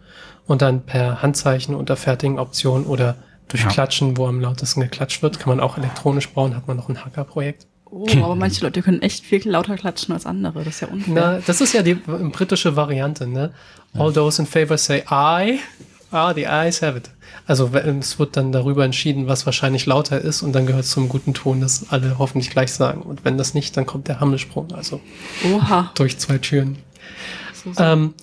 Und dann per Handzeichen unter fertigen Optionen oder durch Ja. Klatschen, wo am lautesten geklatscht wird, kann man auch elektronisch bauen, hat man noch ein Hacker-Projekt. Oh, aber manche Leute können echt viel lauter klatschen als andere. Das ist ja unfair. Na, das ist ja die britische Variante, ne? All those in favor say I. Ah, the eyes have it. Also es wird dann darüber entschieden, was wahrscheinlich lauter ist und dann gehört es zum guten Ton, dass alle hoffentlich gleich sagen. Und wenn das nicht, dann kommt der Hammelsprung, also Oha. durch zwei Türen. So, so. Ähm,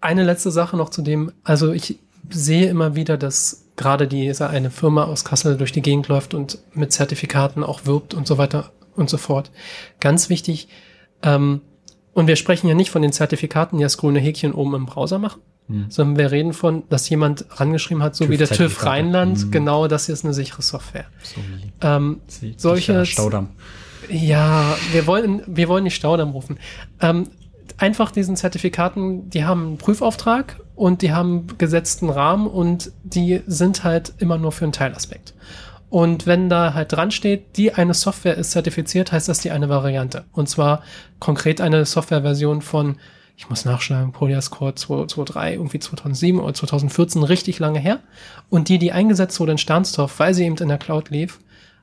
eine letzte Sache noch zu dem, also ich sehe immer wieder, dass gerade diese eine Firma aus Kassel durch die Gegend läuft und mit Zertifikaten auch wirbt und so weiter und so fort. Ganz wichtig, ähm, und wir sprechen ja nicht von den Zertifikaten, die das grüne Häkchen oben im Browser machen, Hm. sondern wir reden von, dass jemand rangeschrieben hat, so wie der TÜV. Rheinland, Hm. genau, das hier ist eine sichere Software. So Ähm, solche Staudamm. ja, wir wollen, wir wollen nicht Staudamm rufen. Ähm, einfach diesen Zertifikaten, die haben einen Prüfauftrag und die haben gesetzten Rahmen und die sind halt immer nur für einen Teilaspekt. Und wenn da halt dran steht, die eine Software ist zertifiziert, heißt das die eine Variante. Und zwar konkret eine Softwareversion von, ich muss nachschlagen, Polias Core 223, irgendwie 2007 oder 2014, richtig lange her. Und die, die eingesetzt wurde in Stahnsdorf, weil sie eben in der Cloud lief,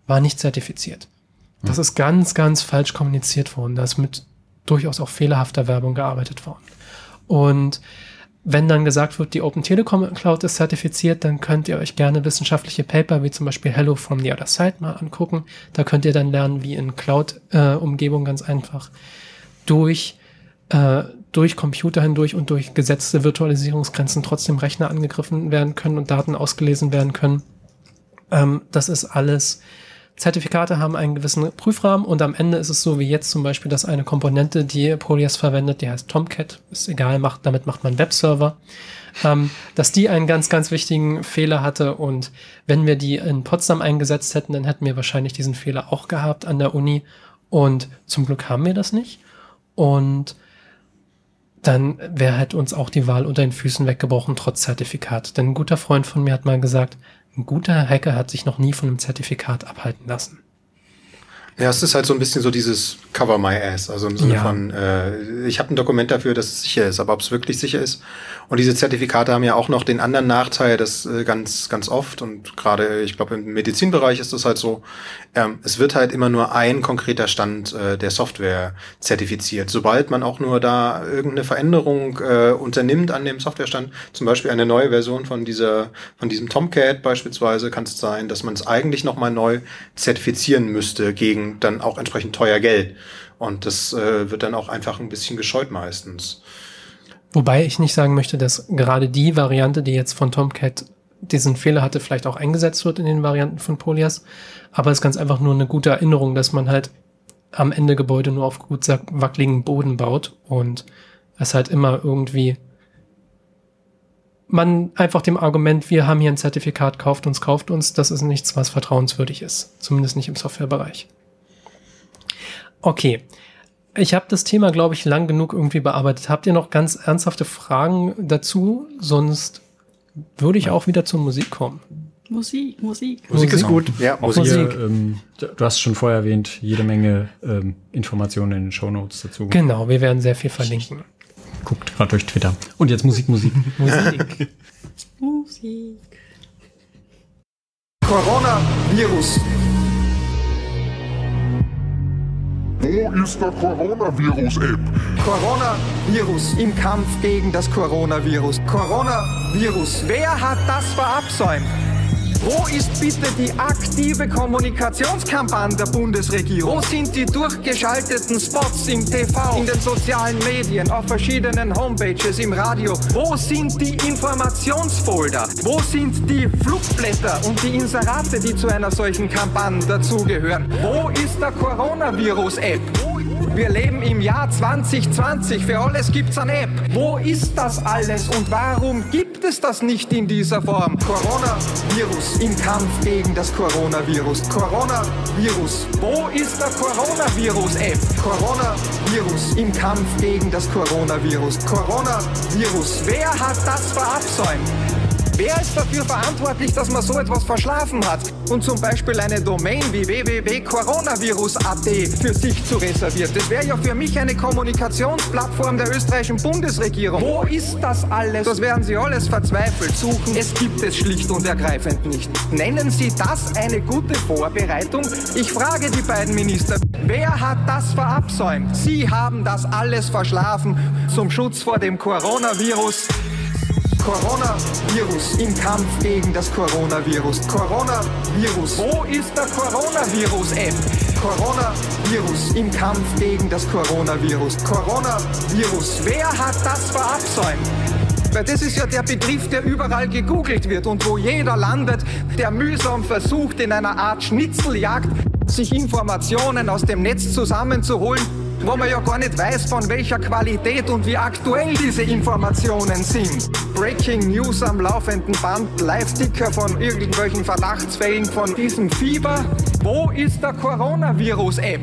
war nicht zertifiziert. Das ist ganz, ganz falsch kommuniziert worden. Da ist mit durchaus auch fehlerhafter Werbung gearbeitet worden. Und wenn dann gesagt wird, die Open Telekom Cloud ist zertifiziert, dann könnt ihr euch gerne wissenschaftliche Paper wie zum Beispiel Hello from the Other Side mal angucken. Da könnt ihr dann lernen, wie in Cloud-Umgebung ganz einfach durch, äh, durch Computer hindurch und durch gesetzte Virtualisierungsgrenzen trotzdem Rechner angegriffen werden können und Daten ausgelesen werden können. Ähm, das ist alles Zertifikate haben einen gewissen Prüfrahmen und am Ende ist es so wie jetzt zum Beispiel, dass eine Komponente, die Polias verwendet, die heißt Tomcat, ist egal, macht, damit macht man Webserver, ähm, dass die einen ganz, ganz wichtigen Fehler hatte und wenn wir die in Potsdam eingesetzt hätten, dann hätten wir wahrscheinlich diesen Fehler auch gehabt an der Uni und zum Glück haben wir das nicht und dann wäre halt uns auch die Wahl unter den Füßen weggebrochen, trotz Zertifikat. Denn ein guter Freund von mir hat mal gesagt, ein guter Hacker hat sich noch nie von einem Zertifikat abhalten lassen. Ja, es ist halt so ein bisschen so dieses Cover my ass, also im Sinne Ja. von, äh, ich habe ein Dokument dafür, dass es sicher ist, aber ob es wirklich sicher ist. Und diese Zertifikate haben ja auch noch den anderen Nachteil, dass äh, ganz, ganz oft und gerade, ich glaube, im Medizinbereich ist das halt so, ähm, es wird halt immer nur ein konkreter Stand äh, der Software zertifiziert. Sobald man auch nur da irgendeine Veränderung äh, unternimmt an dem Softwarestand, zum Beispiel eine neue Version von dieser, von diesem Tomcat beispielsweise, kann es sein, dass man es eigentlich nochmal neu zertifizieren müsste gegen dann auch entsprechend teuer Geld. Und das äh, wird dann auch einfach ein bisschen gescheut meistens. Wobei ich nicht sagen möchte, dass gerade die Variante, die jetzt von Tomcat diesen Fehler hatte, vielleicht auch eingesetzt wird in den Varianten von Polias. Aber es ist ganz einfach nur eine gute Erinnerung, dass man halt am Ende Gebäude nur auf gut wackeligen Boden baut und es halt immer irgendwie man einfach dem Argument, wir haben hier ein Zertifikat, kauft uns, kauft uns, das ist nichts, was vertrauenswürdig ist. Zumindest nicht im Softwarebereich. Okay. Ich habe das Thema, glaube ich, lang genug irgendwie bearbeitet. Habt ihr noch ganz ernsthafte Fragen dazu? Sonst würde ich auch wieder zur Musik kommen. Musik, Musik. Musik ist gut. Ja, Auch Musik. hier, ähm, du hast schon vorher erwähnt, jede Menge ähm, Informationen in den Shownotes dazu. Genau, wir werden sehr viel verlinken. Guckt gerade durch Twitter. Und jetzt Musik, Musik. Musik. Musik. Coronavirus. Wo ist der Coronavirus-App? Coronavirus im Kampf gegen das Coronavirus. Coronavirus. Wer hat das verabsäumt? Wo ist bitte die aktive Kommunikationskampagne der Bundesregierung? Wo sind die durchgeschalteten Spots im TV, in den sozialen Medien, auf verschiedenen Homepages, im Radio? Wo sind die Informationsfolder? Wo sind die Flugblätter und die Inserate, die zu einer solchen Kampagne dazugehören? Wo ist der Coronavirus-App? Wir leben im Jahr 2020. Für alles gibt's eine App. Wo ist das alles und warum gibt es das nicht in dieser Form? Coronavirus im Kampf gegen das Coronavirus. Coronavirus. Wo ist der Coronavirus-App? Coronavirus im Kampf gegen das Coronavirus. Coronavirus. Wer hat das verabsäumt? Wer ist dafür verantwortlich, dass man so etwas verschlafen hat und zum Beispiel eine Domain wie www.coronavirus.at für sich zu reservieren? Das wäre ja für mich eine Kommunikationsplattform der österreichischen Bundesregierung. Wo ist das alles? Das werden Sie alles verzweifelt suchen. Es gibt es schlicht und ergreifend nicht. Nennen Sie das eine gute Vorbereitung? Ich frage die beiden Minister, wer hat das verabsäumt? Sie haben das alles verschlafen zum Schutz vor dem Coronavirus. Coronavirus im Kampf gegen das Coronavirus. Coronavirus. Wo ist der Coronavirus-App? Coronavirus im Kampf gegen das Coronavirus. Coronavirus. Wer hat das verabsäumt? Weil das ist ja der Begriff, der überall gegoogelt wird und wo jeder landet, der mühsam versucht, in einer Art Schnitzeljagd sich Informationen aus dem Netz zusammenzuholen, wo man ja gar nicht weiß, von welcher Qualität und wie aktuell diese Informationen sind. Breaking News am laufenden Band, Live-Ticker von irgendwelchen Verdachtsfällen von diesem Fieber. Wo ist der Coronavirus-App?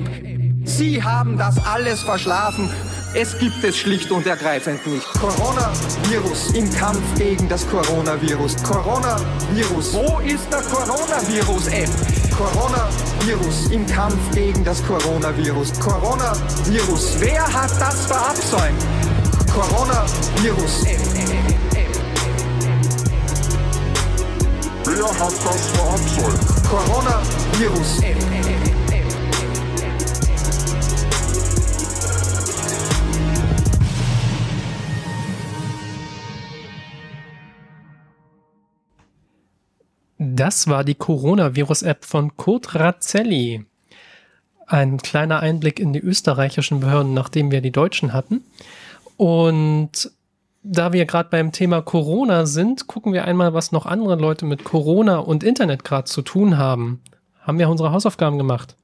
Sie haben das alles verschlafen. Es gibt es schlicht und ergreifend nicht. Coronavirus im Kampf gegen das Coronavirus. Coronavirus. Wo ist der Coronavirus-App? Coronavirus im Kampf gegen das Coronavirus. Coronavirus. Wer hat das verabsäumt? Coronavirus. Wer hat das verabsäumt? Coronavirus. Das war die Coronavirus-App von Kurt Razzelli. Ein kleiner Einblick in die österreichischen Behörden, nachdem wir die deutschen hatten. Und da wir gerade beim Thema Corona sind, gucken wir einmal, was noch andere Leute mit Corona und Internet gerade zu tun haben. Haben wir unsere Hausaufgaben gemacht?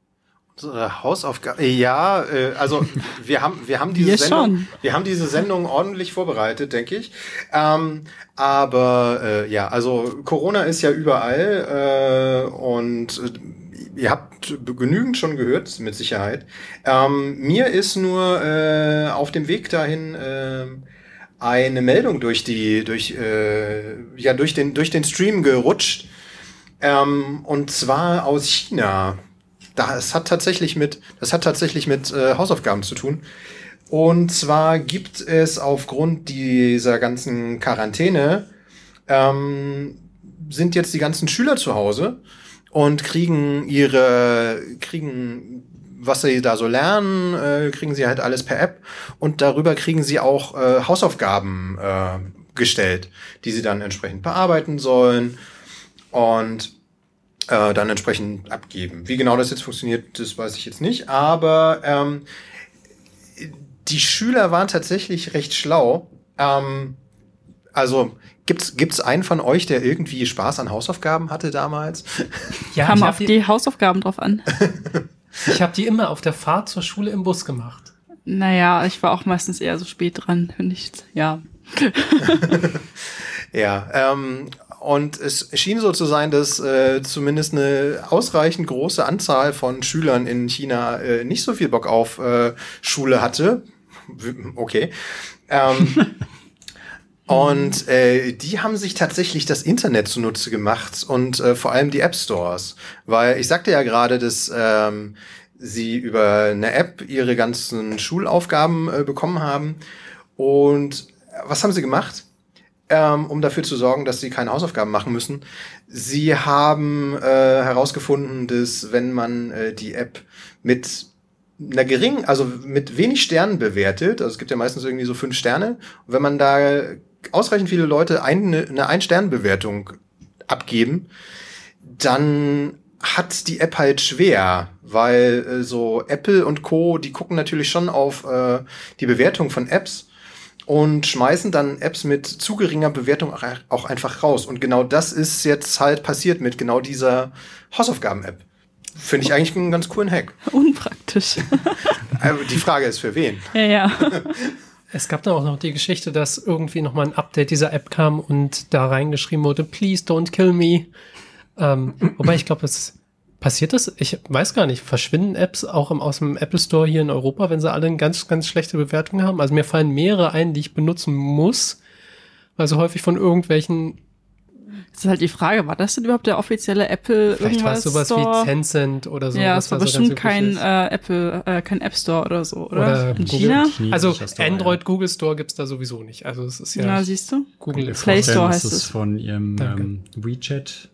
Unsere Hausaufgabe. Ja, äh, also wir haben wir haben diese Wir Sendung, schon. wir haben diese Sendung ordentlich vorbereitet, denke ich. Ähm, aber äh, ja, also Corona ist ja überall äh, und äh, ihr habt genügend schon gehört, mit Sicherheit. Ähm, mir ist nur äh, auf dem Weg dahin äh, eine Meldung durch die durch äh, ja durch den durch den Stream gerutscht. Ähm, und zwar aus China. Das hat tatsächlich mit, das hat tatsächlich mit äh, Hausaufgaben zu tun. Und zwar gibt es aufgrund dieser ganzen Quarantäne ähm, sind jetzt die ganzen Schüler zu Hause und kriegen ihre, kriegen was sie da so lernen, äh, kriegen sie halt alles per App und darüber kriegen sie auch äh, Hausaufgaben äh, gestellt, die sie dann entsprechend bearbeiten sollen und äh, dann entsprechend abgeben. Wie genau das jetzt funktioniert, das weiß ich jetzt nicht, aber ähm, die Schüler waren tatsächlich recht schlau. Ähm, also gibt's gibt's einen von euch, der irgendwie Spaß an Hausaufgaben hatte damals? Ja, Kam ich auf habe die, die, Hausaufgaben drauf an. ich hab die immer auf der Fahrt zur Schule im Bus gemacht. Naja, ich war auch meistens eher so spät dran, finde ich. Ja. Ja, ähm, und es schien so zu sein, dass äh, zumindest eine ausreichend große Anzahl von Schülern in China äh, nicht so viel Bock auf äh, Schule hatte. Okay. Ähm, und äh, die haben sich tatsächlich das Internet zunutze gemacht und äh, vor allem die App Stores. Weil ich sagte ja gerade, dass ähm, sie über eine App ihre ganzen Schulaufgaben äh, bekommen haben. Und was haben sie gemacht? Ähm, um dafür zu sorgen, dass sie keine Hausaufgaben machen müssen. Sie haben äh, herausgefunden, dass wenn man äh, die App mit einer geringen, also mit wenig Sternen bewertet, also es gibt ja meistens irgendwie so fünf Sterne, und wenn man da ausreichend viele Leute eine, eine Ein-Stern-Bewertung abgeben, dann hat die App halt schwer, weil äh, so Apple und Co., die gucken natürlich schon auf äh, die Bewertung von Apps und schmeißen dann Apps mit zu geringer Bewertung auch- einfach raus. Und genau das ist jetzt halt passiert mit genau dieser Hausaufgaben-App. Finde ich eigentlich einen ganz coolen Hack. Unpraktisch. Also die Frage ist für wen? ja, ja. Es gab dann auch noch die Geschichte, dass irgendwie nochmal ein Update dieser App kam und da reingeschrieben wurde, please don't kill me. Ähm, wobei ich glaube, es passiert das, ich weiß gar nicht, verschwinden Apps auch im, aus dem Apple Store hier in Europa, wenn sie alle eine ganz, ganz schlechte Bewertung haben? Also mir fallen mehrere ein, die ich benutzen muss, weil sie häufig von irgendwelchen, Das ist halt die Frage, war das denn überhaupt der offizielle Apple vielleicht war es sowas Store? wie Tencent oder so. ja, es war so bestimmt üblich kein ist. äh, Apple, äh, kein App Store oder so, oder? Oder In Google. China? Also Android, Google Store gibt's da sowieso nicht. Also es ist ja, Ja, siehst du? Google ist Play Store heißt das es. von ihrem ähm, WeChat.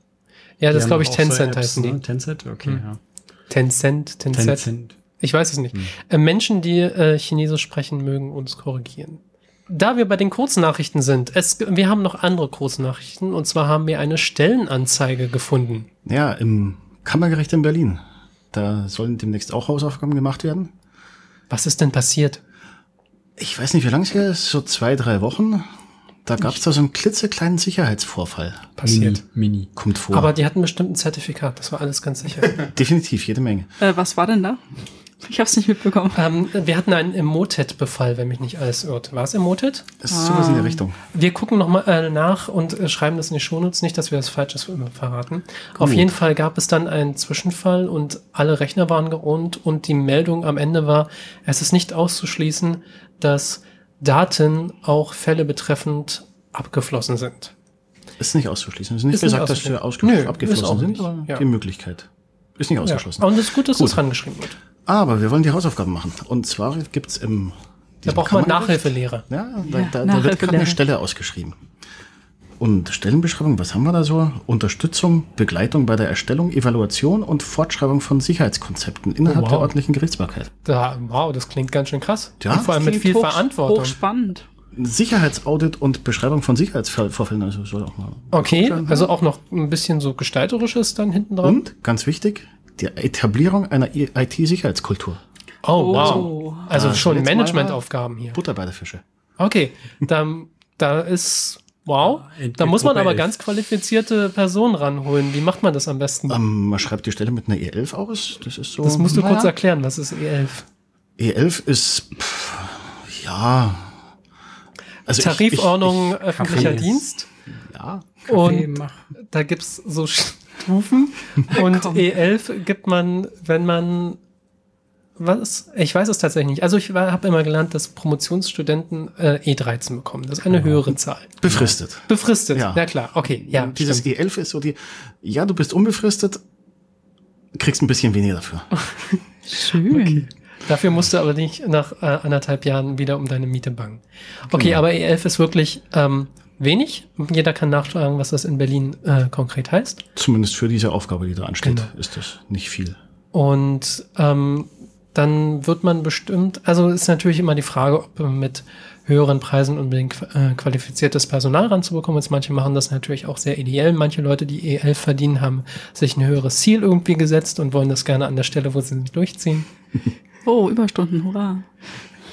Ja, das glaube ich so Tencent Apps, heißen die. ne? Tencent, okay, Hm. ja. Tencent, Tencent. Tencent. Ich weiß es nicht. Äh, Menschen, die äh, Chinesisch sprechen, mögen uns korrigieren. Da wir bei den Kurznachrichten sind, es, wir haben noch andere Kurznachrichten und zwar haben wir eine Stellenanzeige gefunden. Ja, im Kammergericht in Berlin. Da sollen demnächst auch Hausaufgaben gemacht werden. Was ist denn passiert? Ich weiß nicht, wie lange es her ist, so zwei, drei Wochen. Da gab es da so einen klitzekleinen Sicherheitsvorfall. Passiert. Mini. Kommt vor. Aber die hatten bestimmt ein Zertifikat, das war alles ganz sicher. Definitiv, jede Menge. Äh, was war denn da? Ich hab's nicht mitbekommen. ähm, wir hatten einen Emotet-Befall, wenn mich nicht alles irrt. War es Emotet? Das ist sowas in der Richtung. Wir gucken nochmal äh, nach und äh, schreiben das in die Shownotes, nicht, dass wir das Falsches verraten. Auf jeden Fall gab es dann einen Zwischenfall und alle Rechner waren geohnt und die Meldung am Ende war, es ist nicht auszuschließen, dass Daten auch Fälle betreffend abgeflossen sind. Ist nicht auszuschließen. Es ist nicht Ist nicht gesagt, dass wir auszuschließen. ausge- Nö, ist abgeflossen sind, nicht. aber Ja. die Möglichkeit ist nicht ausgeschlossen. Ja. Und es ist gut, dass Gut. das rangeschrieben wird. Aber wir wollen die Hausaufgaben machen. Und zwar gibt's im... Da braucht man Nachhilfelehrer. Ja, da, Ja, da, da wird gerade eine Stelle ausgeschrieben. Und Stellenbeschreibung, was haben wir da so? Unterstützung, Begleitung bei der Erstellung, Evaluation und Fortschreibung von Sicherheitskonzepten innerhalb Wow. der ordentlichen Gerichtsbarkeit. Da, wow, das klingt ganz schön krass. Ja, und vor allem mit viel hoch- Verantwortung. Hochspannend. Sicherheitsaudit und Beschreibung von Sicherheitsvorfällen, also soll auch mal. Okay, also auch noch ein bisschen so gestalterisches dann hinten dran. Und, ganz wichtig, die Etablierung einer IT-Sicherheitskultur. Oh, wow. Oh. Also Ah, schon Managementaufgaben hier. Butter bei der Fische. Okay, dann, da ist, wow. Da muss man Gruppe aber 11. ganz qualifizierte Personen ranholen. Wie macht man das am besten? Ähm, man schreibt die Stelle mit einer E11 aus. Das ist so. das musst du naja. kurz erklären, was ist E E11? E11 ist, pff, ja. Also ich- Tarifordnung öffentlicher Kaffee. Dienst. Ich, ja. Und da gibt's so Stufen. und E11 gibt man, wenn man was? Ich weiß es tatsächlich nicht. Also ich habe immer gelernt, dass Promotionsstudenten äh, E13 bekommen. Das ist eine höhere Zahl. Befristet. Befristet. Ja. Ja, klar. Okay. Ja. Dieses stimmt. E11 ist so die, ja, du bist unbefristet, kriegst ein bisschen weniger dafür. Schön. Dafür musst du aber nicht nach äh, anderthalb Jahren wieder um deine Miete bangen. Okay, aber E11 ist wirklich ähm, wenig. Jeder kann nachschlagen, was das in Berlin äh, konkret heißt. Zumindest für diese Aufgabe, die da ansteht, Genau. ist das nicht viel. Und ähm, dann wird man bestimmt, also ist natürlich immer die Frage, ob mit höheren Preisen unbedingt äh, qualifiziertes Personal ranzubekommen ist. Manche machen das natürlich auch sehr ideell. Manche Leute, die E11 verdienen, haben sich ein höheres Ziel irgendwie gesetzt und wollen das gerne an der Stelle, wo sie nicht durchziehen. Oh, Überstunden, hurra.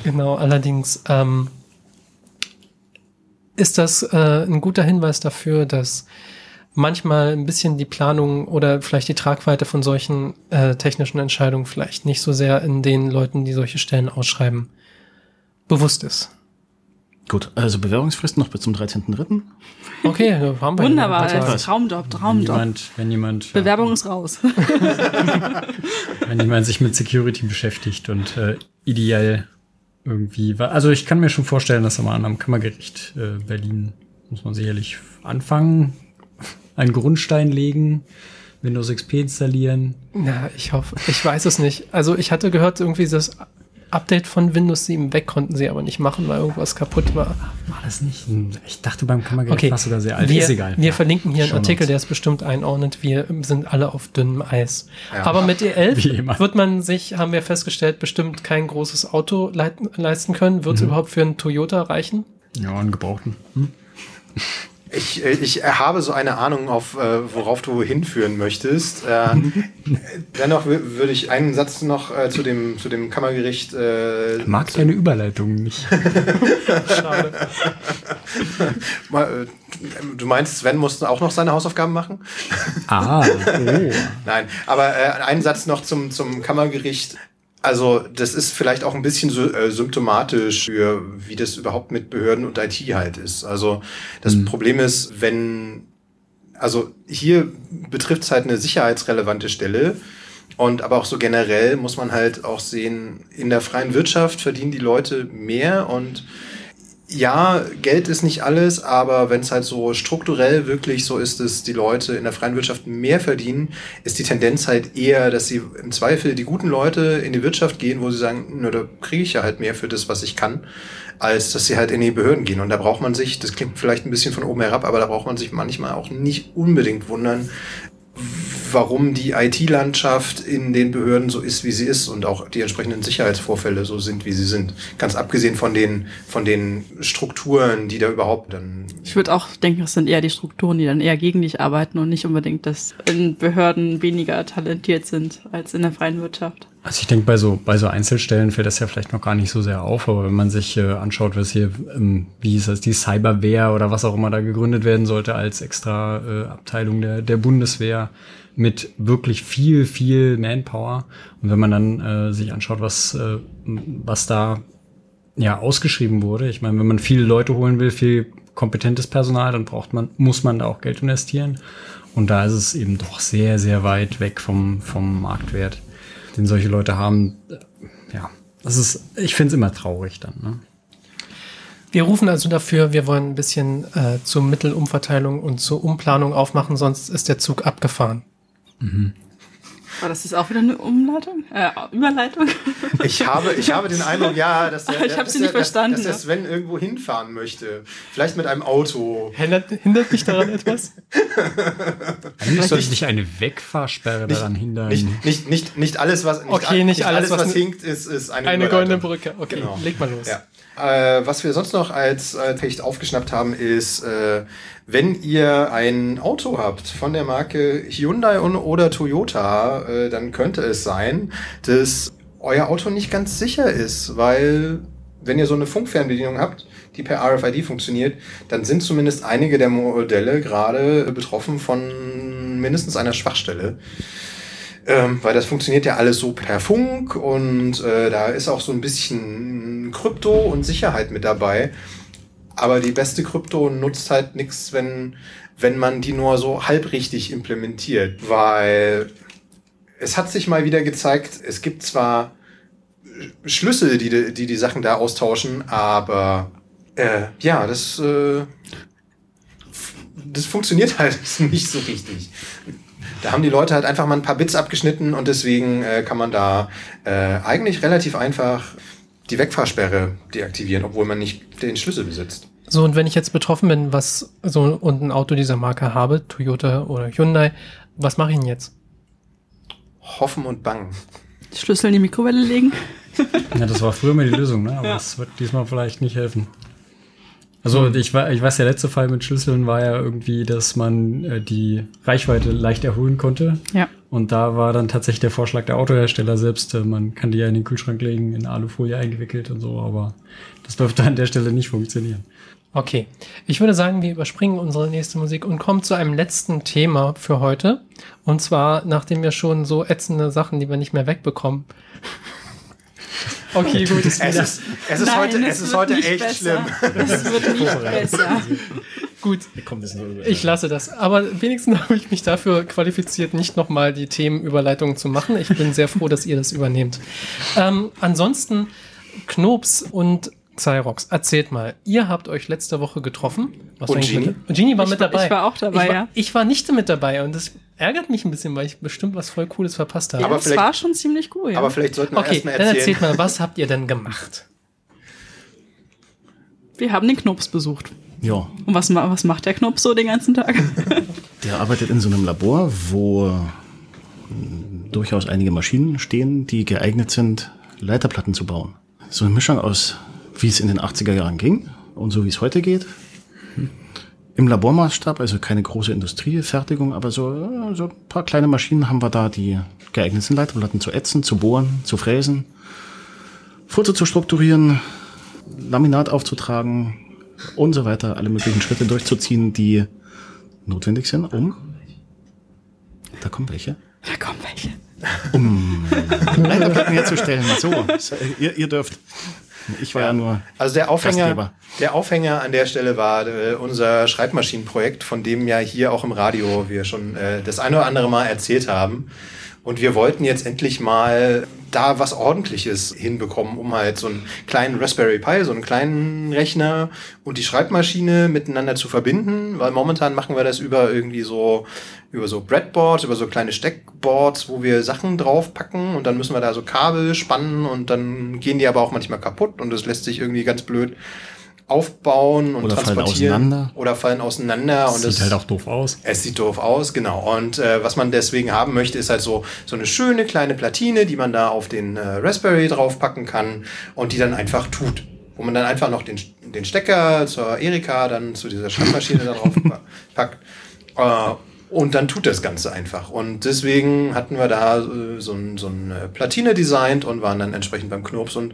Genau, allerdings ähm, ist das äh, ein guter Hinweis dafür, dass manchmal ein bisschen die Planung oder vielleicht die Tragweite von solchen äh, technischen Entscheidungen vielleicht nicht so sehr in den Leuten, die solche Stellen ausschreiben, bewusst ist. Gut, also Bewerbungsfrist noch bis zum 13.3. Okay, haben wir Wunderbar. ja paar Tage. Traumjob, Wenn Traumjob. jemand, wenn jemand, Bewerbung ist raus. wenn jemand sich mit Security beschäftigt und äh, ideell irgendwie, also ich kann mir schon vorstellen, dass am, am Kammergericht äh, Berlin muss man sicherlich anfangen, einen Grundstein legen, Windows XP installieren. Na, ich hoffe, ich weiß es nicht. Also ich hatte gehört, irgendwie das Update von Windows 7 weg konnten sie aber nicht machen, weil irgendwas kaputt war. War das nicht? Ich dachte beim Kammergericht Okay, war sogar sehr alt. wir, Ist egal. wir verlinken hier einen Shownotes. Artikel, der es bestimmt einordnet. Wir sind alle auf dünnem Eis. Aber mit Wie E11 immer. wird man sich, haben wir festgestellt, bestimmt kein großes Auto leit- leisten können. Wird es Mhm. überhaupt für einen Toyota reichen? Ja, einen gebrauchten. Hm? Ich, äh, ich habe so eine Ahnung, auf, äh, worauf du hinführen möchtest. Äh, dennoch wür- würde ich einen Satz noch äh, zu, dem, zu dem Kammergericht. Äh, Mag deine Überleitung nicht. Schade. mal, äh, du meinst, Sven musste auch noch seine Hausaufgaben machen? ah, oh. Nein, aber äh, einen Satz noch zum, zum Kammergericht. Also, das ist vielleicht auch ein bisschen so, äh, symptomatisch für, wie das überhaupt mit Behörden und IT halt ist. Also, das Problem ist, wenn, also hier betrifft es halt eine sicherheitsrelevante Stelle. Und aber auch so generell muss man halt auch sehen, in der freien Wirtschaft verdienen die Leute mehr und ja, Geld ist nicht alles, aber wenn es halt so strukturell wirklich so ist, dass die Leute in der freien Wirtschaft mehr verdienen, ist die Tendenz halt eher, dass sie im Zweifel die guten Leute in die Wirtschaft gehen, wo sie sagen, na, da kriege ich ja halt mehr für das, was ich kann, als dass sie halt in die Behörden gehen. Und da braucht man sich, das klingt vielleicht ein bisschen von oben herab, aber da braucht man sich manchmal auch nicht unbedingt wundern, warum die IT-Landschaft in den Behörden so ist, wie sie ist und auch die entsprechenden Sicherheitsvorfälle so sind, wie sie sind. Ganz abgesehen von den, von den Strukturen, die da überhaupt dann. Ich würde auch denken, es sind eher die Strukturen, die dann eher gegen dich arbeiten und nicht unbedingt, dass in Behörden weniger talentiert sind als in der freien Wirtschaft. Also ich denke, bei so, bei so Einzelstellen fällt das ja vielleicht noch gar nicht so sehr auf, aber wenn man sich äh, anschaut, was hier, ähm, wie ist das, die Cyberwehr oder was auch immer da gegründet werden sollte als extra äh, Abteilung der, der Bundeswehr mit wirklich viel, viel Manpower. Und wenn man dann äh, sich anschaut, was, äh, was da ja ausgeschrieben wurde, ich meine, wenn man viele Leute holen will, viel kompetentes Personal, dann braucht man, muss man da auch Geld investieren. Und da ist es eben doch sehr, sehr weit weg vom, vom Marktwert den solche Leute haben, ja, das ist, ich finde es immer traurig dann. Ne? Wir rufen also dafür, wir wollen ein bisschen äh, zur Mittelumverteilung und zur Umplanung aufmachen, sonst ist der Zug abgefahren. Mhm. Aber das ist auch wieder eine Umleitung? Äh, Überleitung? Ich habe, ich habe den Eindruck, ja, dass der, ich dass sie nicht der, verstanden. Dass, dass der Sven irgendwo hinfahren möchte. Vielleicht mit einem Auto. Hindert, hindert dich daran etwas? Eigentlich sollte dich eine Wegfahrsperre Nicht- daran hindern. Nicht, nicht, nicht, nicht alles, was, nicht, Okay, nicht alles, was- hinkt, ist, ist eine, Eine goldene Brücke. Okay, Genau. leg mal los. Ja. Äh, was wir sonst noch als äh, Fecht aufgeschnappt haben, ist, äh, wenn ihr ein Auto habt von der Marke Hyundai und, oder Toyota, äh, dann könnte es sein, dass euer Auto nicht ganz sicher ist, weil wenn ihr so eine Funkfernbedienung habt, die per RFID funktioniert, dann sind zumindest einige der Modelle gerade betroffen von mindestens einer Schwachstelle. Ähm, weil das funktioniert ja alles so per Funk und äh, da ist auch so ein bisschen Krypto und Sicherheit mit dabei. Aber die beste Krypto nutzt halt nichts, wenn, wenn man die nur so halbrichtig implementiert. Weil es hat sich mal wieder gezeigt, es gibt zwar Schlüssel, die die, die, Sachen da austauschen, aber äh, ja, das, äh, das funktioniert halt nicht so richtig. Da haben die Leute halt einfach mal ein paar Bits abgeschnitten und deswegen äh, kann man da äh, eigentlich relativ einfach die Wegfahrsperre deaktivieren, obwohl man nicht den Schlüssel besitzt. So, und wenn ich jetzt betroffen bin, was so und ein Auto dieser Marke habe, Toyota oder Hyundai, was mache ich denn jetzt? Hoffen und bangen. Schlüssel in die Mikrowelle legen. Ja, das war früher mal die Lösung, ne? aber das wird diesmal vielleicht nicht helfen. Also ich, wa- ich weiß, der letzte Fall mit Schlüsseln war ja irgendwie, dass man äh, die Reichweite leicht erhöhen konnte. Ja. Und da war dann tatsächlich der Vorschlag der Autohersteller selbst, äh, man kann die ja in den Kühlschrank legen, in Alufolie eingewickelt und so, aber das dürfte an der Stelle nicht funktionieren. Okay, ich würde sagen, wir überspringen unsere nächste Musik und kommen zu einem letzten Thema für heute. Und zwar, nachdem wir schon so ätzende Sachen, die wir nicht mehr wegbekommen. Okay, gut. Es ist, es ist Nein, heute, es es ist heute echt besser. schlimm. Das wird nicht besser. Gut, ich lasse das. Aber wenigstens habe ich mich dafür qualifiziert, nicht nochmal die Themenüberleitungen zu machen. Ich bin sehr froh, dass ihr das übernehmt. Ähm, ansonsten, Knops und Cyrox, erzählt mal, ihr habt euch letzte Woche getroffen. Was Und Genie? Genie war Ich mit war- dabei. ich war auch dabei, ich war, ja. Ich war nicht mit dabei und das ärgert mich ein bisschen, weil ich bestimmt was voll Cooles verpasst habe. Ja, Aber das vielleicht- war schon ziemlich cool. Ja. Aber vielleicht sollten wir okay, erstmal dann erzählen. erzählt mal, was habt ihr denn gemacht? Wir haben den Knops besucht. Ja, Und was, was macht der Knops so den ganzen Tag? der arbeitet in so einem Labor, wo äh, durchaus einige Maschinen stehen, die geeignet sind, Leiterplatten zu bauen. So eine Mischung aus, wie es in den 80er Jahren ging und so wie es heute geht. Im Labormaßstab, also keine große Industriefertigung, aber so, so ein paar kleine Maschinen haben wir da, die geeignet sind, Leiterplatten zu ätzen, zu bohren, zu fräsen, Foto zu strukturieren, Laminat aufzutragen und so weiter, alle möglichen Schritte durchzuziehen, die notwendig sind, um. Da kommen welche. Da kommen welche. Um Leiterplatten herzustellen. So, so, ihr, ihr dürft. Ich war ja, nur. Also der Aufhänger, Gastgeber. der Aufhänger an der Stelle war äh, unser Schreibmaschinenprojekt, von dem ja hier auch im Radio wir schon äh, das eine oder andere Mal erzählt haben. Und wir wollten jetzt endlich mal da was Ordentliches hinbekommen, um halt so einen kleinen Raspberry Pi, so einen kleinen Rechner und die Schreibmaschine miteinander zu verbinden, weil momentan machen wir das über irgendwie so, über so Breadboards, über so kleine Steckboards, wo wir Sachen draufpacken und dann müssen wir da so Kabel spannen und dann gehen die aber auch manchmal kaputt und das lässt sich irgendwie ganz blöd aufbauen und Oder fallen transportieren. auseinander. Oder fallen auseinander. und Sieht es halt auch doof aus. es sieht doof aus, genau. Und äh, was man deswegen haben möchte, ist halt so, so eine schöne kleine Platine, die man da auf den äh, Raspberry draufpacken kann und die dann einfach tut. Wo man dann einfach noch den, den Stecker zur Erika dann zu dieser Schreibmaschine da drauf pa- packt. Äh, und dann tut das Ganze einfach. Und deswegen hatten wir da äh, so, ein, so eine Platine designt und waren dann entsprechend beim Knurps und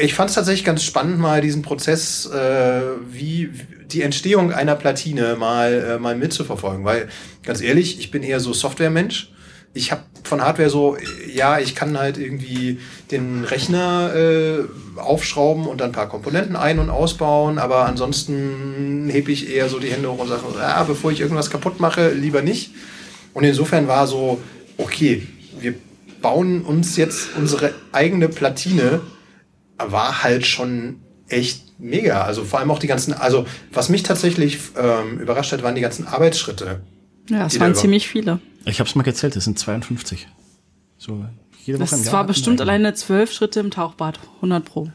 ich fand es tatsächlich ganz spannend, mal diesen Prozess, äh, wie die Entstehung einer Platine mal, äh, mal mitzuverfolgen. Weil, ganz ehrlich, ich bin eher so Software-Mensch. Ich habe von Hardware so, ja, ich kann halt irgendwie den Rechner äh, aufschrauben und dann ein paar Komponenten ein- und ausbauen, aber ansonsten hebe ich eher so die Hände hoch und sage, ah, bevor ich irgendwas kaputt mache, lieber nicht. Und insofern war so, okay, wir bauen uns jetzt unsere eigene Platine war halt schon echt mega. Also vor allem auch die ganzen, also was mich tatsächlich ähm, überrascht hat, waren die ganzen Arbeitsschritte. Ja, es waren ziemlich viele. Ich habe es mal gezählt, es sind 52. So, jede Woche Das war bestimmt alleine zwölf Schritte im Tauchbad. 100 pro.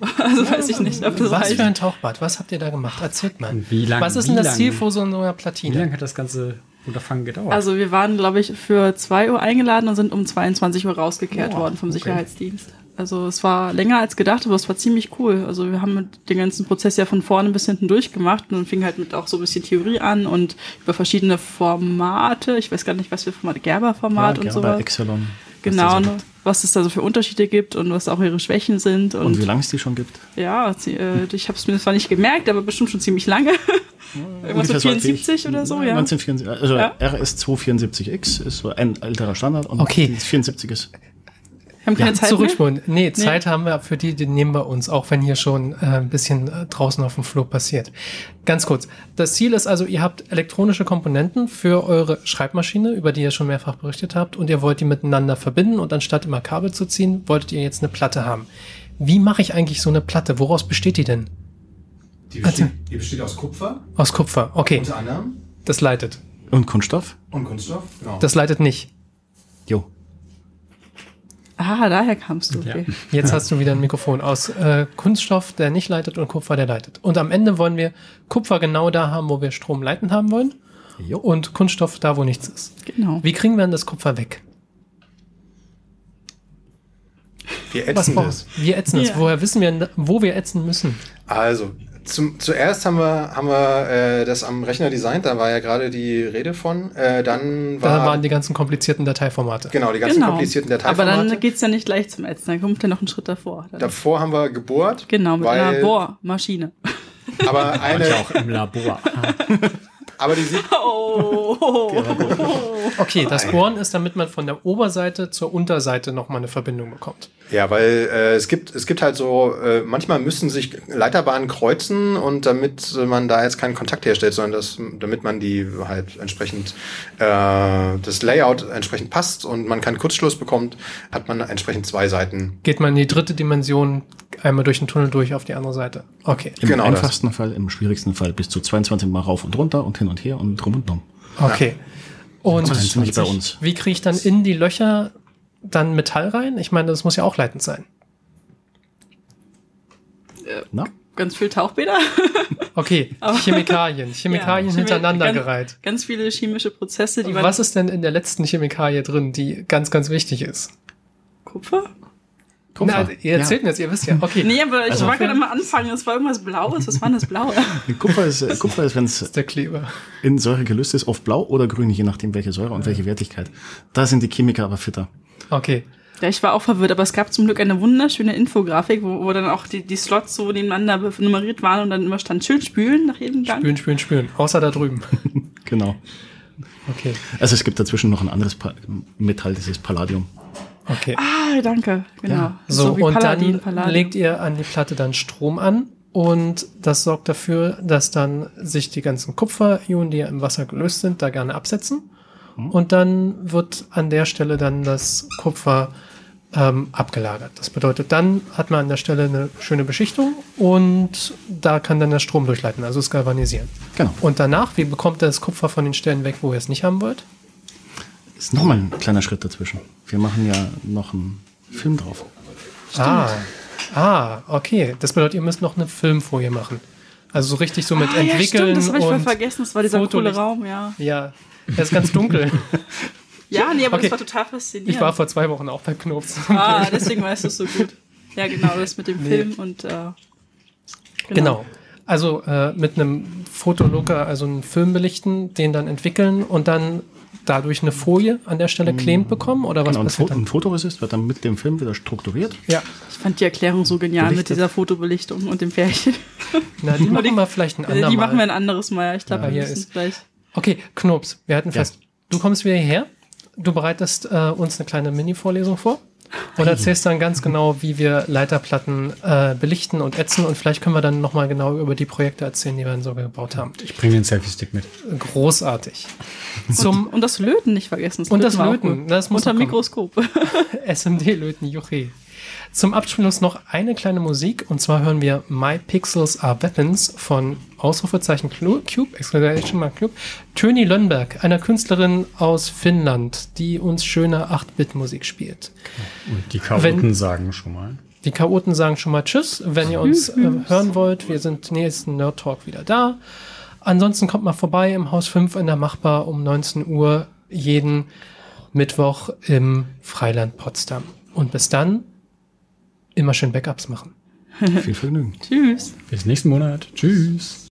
Also weiß ich nicht, ob das Was reicht. für ein Tauchbad? Was habt ihr da gemacht? Erzählt mal. Wie lang- Was ist wie denn das lang- Ziel vor so einer Wie Platine? lange hat das ganze Unterfangen gedauert? Also wir waren, glaube ich, für 2 Uhr eingeladen und sind um 22 Uhr rausgekehrt Oh, worden vom okay. Sicherheitsdienst. Also es war länger als gedacht, aber es war ziemlich cool. Also wir haben den ganzen Prozess ja von vorne bis hinten durchgemacht und dann fing halt mit auch so ein bisschen Theorie an und über verschiedene Formate. Ich weiß gar nicht, was für Formate, Gerber-Format ja, und Gerber, so. Exelon. was Genau, so was es da so für Unterschiede gibt und was auch ihre Schwächen sind. Und, Und wie lange es die schon gibt. ja, äh, ich habe es mir zwar nicht gemerkt, aber bestimmt schon ziemlich lange. Irgendwas so alt wie 74 ich. oder so, ja. 1974, also Ja. RS274X ist so ein älterer Standard und Okay. dieses 74 ist. Wir haben keine Ja, Zeit mehr. zurückspulen. Nee, Zeit haben wir für die, die nehmen wir uns, auch wenn hier schon äh, ein bisschen äh, draußen auf dem Flur passiert. Ganz kurz. Das Ziel ist also, ihr habt elektronische Komponenten für eure Schreibmaschine, über die ihr schon mehrfach berichtet habt, und ihr wollt die miteinander verbinden und anstatt immer Kabel zu ziehen, wolltet ihr jetzt eine Platte haben. Wie mache ich eigentlich so eine Platte? Woraus besteht die denn? Die besteht- besteht, die besteht aus Kupfer, Aus Kupfer. Okay, unter anderem, das leitet. Und Kunststoff? und Kunststoff. Genau. Das leitet nicht. Jo. Ah, daher kamst du. Okay. Jetzt hast du wieder ein Mikrofon aus äh, Kunststoff, der nicht leitet, und Kupfer, der leitet. Und am Ende wollen wir Kupfer genau da haben, wo wir Strom leiten haben wollen. Jo. Und Kunststoff da, wo nichts ist. Genau. Wie kriegen wir denn das Kupfer weg? Wir Was ätzen brauchen das. wir? ätzen es. Ja. Woher wissen wir, wo wir ätzen müssen? Also, zum, zuerst haben wir, haben wir äh, das am Rechner designt, da war ja gerade die Rede von. Äh, dann war, Da waren die ganzen komplizierten Dateiformate. genau, die ganzen genau. komplizierten Aber Dateiformate. dann geht's ja nicht gleich zum Ätzen, dann kommt ja noch ein Schritt davor. Dann. Davor haben wir gebohrt. genau, mit weil, einer Bohrmaschine. Aber eine, Manche auch im Labor. aber die sieht, Oh. Okay, das Bohren ist, damit man von der Oberseite zur Unterseite nochmal eine Verbindung bekommt. Ja, weil äh, es gibt es gibt halt so äh, manchmal müssen sich Leiterbahnen kreuzen und damit man da jetzt keinen Kontakt herstellt, sondern das, damit man die halt entsprechend äh, das Layout entsprechend passt und man keinen Kurzschluss bekommt, hat man entsprechend zwei Seiten. Geht man in die dritte Dimension einmal durch den Tunnel durch auf die andere Seite. Okay. Im Genau das. einfachsten Fall, im schwierigsten Fall bis zu 22 Mal rauf und runter und hin und her und drum und drum. Okay. Und Das ist nicht bei uns. wie kriege ich dann in die Löcher dann Metall rein? Ich meine, das muss ja auch leitend sein. Na? Ganz viel Tauchbäder. Okay, Chemikalien. Chemikalien Ja, hintereinander ganz, gereiht. Ganz viele chemische Prozesse, die Was ist denn in der letzten Chemikalie drin, die ganz, ganz wichtig ist? Kupfer? Na, ihr erzählt mir jetzt, ihr wisst ja. Okay. Nee, aber ich Also- wollte gerade mal anfangen. Es war irgendwas Blaues. Was war denn das Blaue? Kupfer ist, äh, Kupfer ist wenn es Der Kleber. in Säure gelöst ist, oft blau oder grün, je nachdem welche Säure und welche Wertigkeit. Da sind die Chemiker aber fitter. Okay. Ja, ich war auch verwirrt, aber es gab zum Glück eine wunderschöne Infografik, wo, wo dann auch die, die Slots so nebeneinander nummeriert waren und dann immer stand schön spülen nach jedem Gang. Spülen, spülen, spülen. Außer da drüben. Genau. Okay. Also es gibt dazwischen noch ein anderes pa Metall, das ist Palladium. Okay. Ah, danke. Genau. Ja. So, wie und Paladin, dann Paladin. legt ihr an die Platte dann Strom an und das sorgt dafür, dass dann sich die ganzen Kupferionen, die ja im Wasser gelöst sind, da gerne absetzen. Und dann wird an der Stelle dann das Kupfer ähm, abgelagert. Das bedeutet, dann hat man an der Stelle eine schöne Beschichtung und da kann dann der Strom durchleiten, also es galvanisieren. Genau. Und danach, wie bekommt ihr das Kupfer von den Stellen weg, wo ihr es nicht haben wollt? Ist nochmal ein kleiner Schritt dazwischen. Wir machen ja noch einen Film drauf. Ah, Ah, okay. Das bedeutet, ihr müsst noch eine Filmfolie machen. Also so richtig so mit Ah, ja, entwickeln stimmt, das habe ich voll vergessen. Das war dieser coole Fotolicht. Raum, ja. ja, er ist ganz dunkel. Ja, nee, aber Okay. das war total faszinierend. Ich war vor zwei Wochen auch bei Knops. ah, deswegen weißt du es so gut. Ja, genau, das mit dem Nee. Film und äh, Genau. Also äh, mit einem Fotolooker, also einen Film belichten, den dann entwickeln und dann dadurch eine Folie an der Stelle klebt bekommen oder was Genau, ein, passiert Fo dann? ein Fotoresist wird dann mit dem Film wieder strukturiert. Ja, Ich fand die Erklärung so genial mit Belichtet. dieser Fotobelichtung und dem Pärchen. na, die machen wir vielleicht ein die andermal. machen wir ein anderes Mal. Ich glaube, Ja, wir hier müssen ist- gleich. Okay, Knops, wir hatten Ja. fest, du kommst wieder hierher, du bereitest äh, uns eine kleine Mini-Vorlesung vor und erzählst dann ganz genau, wie wir Leiterplatten äh, belichten und ätzen und vielleicht können wir dann nochmal genau über die Projekte erzählen, die wir dann sogar gebaut haben. Ich bringe den Selfie-Stick mit. Großartig. Zum Und das Löten nicht vergessen. Und das auch Löten, gut. das muss Unter. Mikroskop. SMD-Löten, juche. Zum Abschluss noch eine kleine Musik und zwar hören wir My Pixels Are Weapons von Ausrufezeichen Clu- Cube, Exclamation Mark Cube, Töni Lönnberg, einer Künstlerin aus Finnland, die uns schöne 8-Bit-Musik spielt. Und die Chaoten Wenn- sagen schon mal. Die Chaoten sagen schon mal Tschüss, wenn ihr uns äh, hören wollt. Wir sind nächsten Nerd Talk wieder da. Ansonsten kommt mal vorbei im Haus 5 in der Machbar um 19 Uhr jeden Mittwoch im Freiland Potsdam. Und bis dann immer schön Backups machen. Viel Vergnügen. Tschüss. Bis nächsten Monat. Tschüss.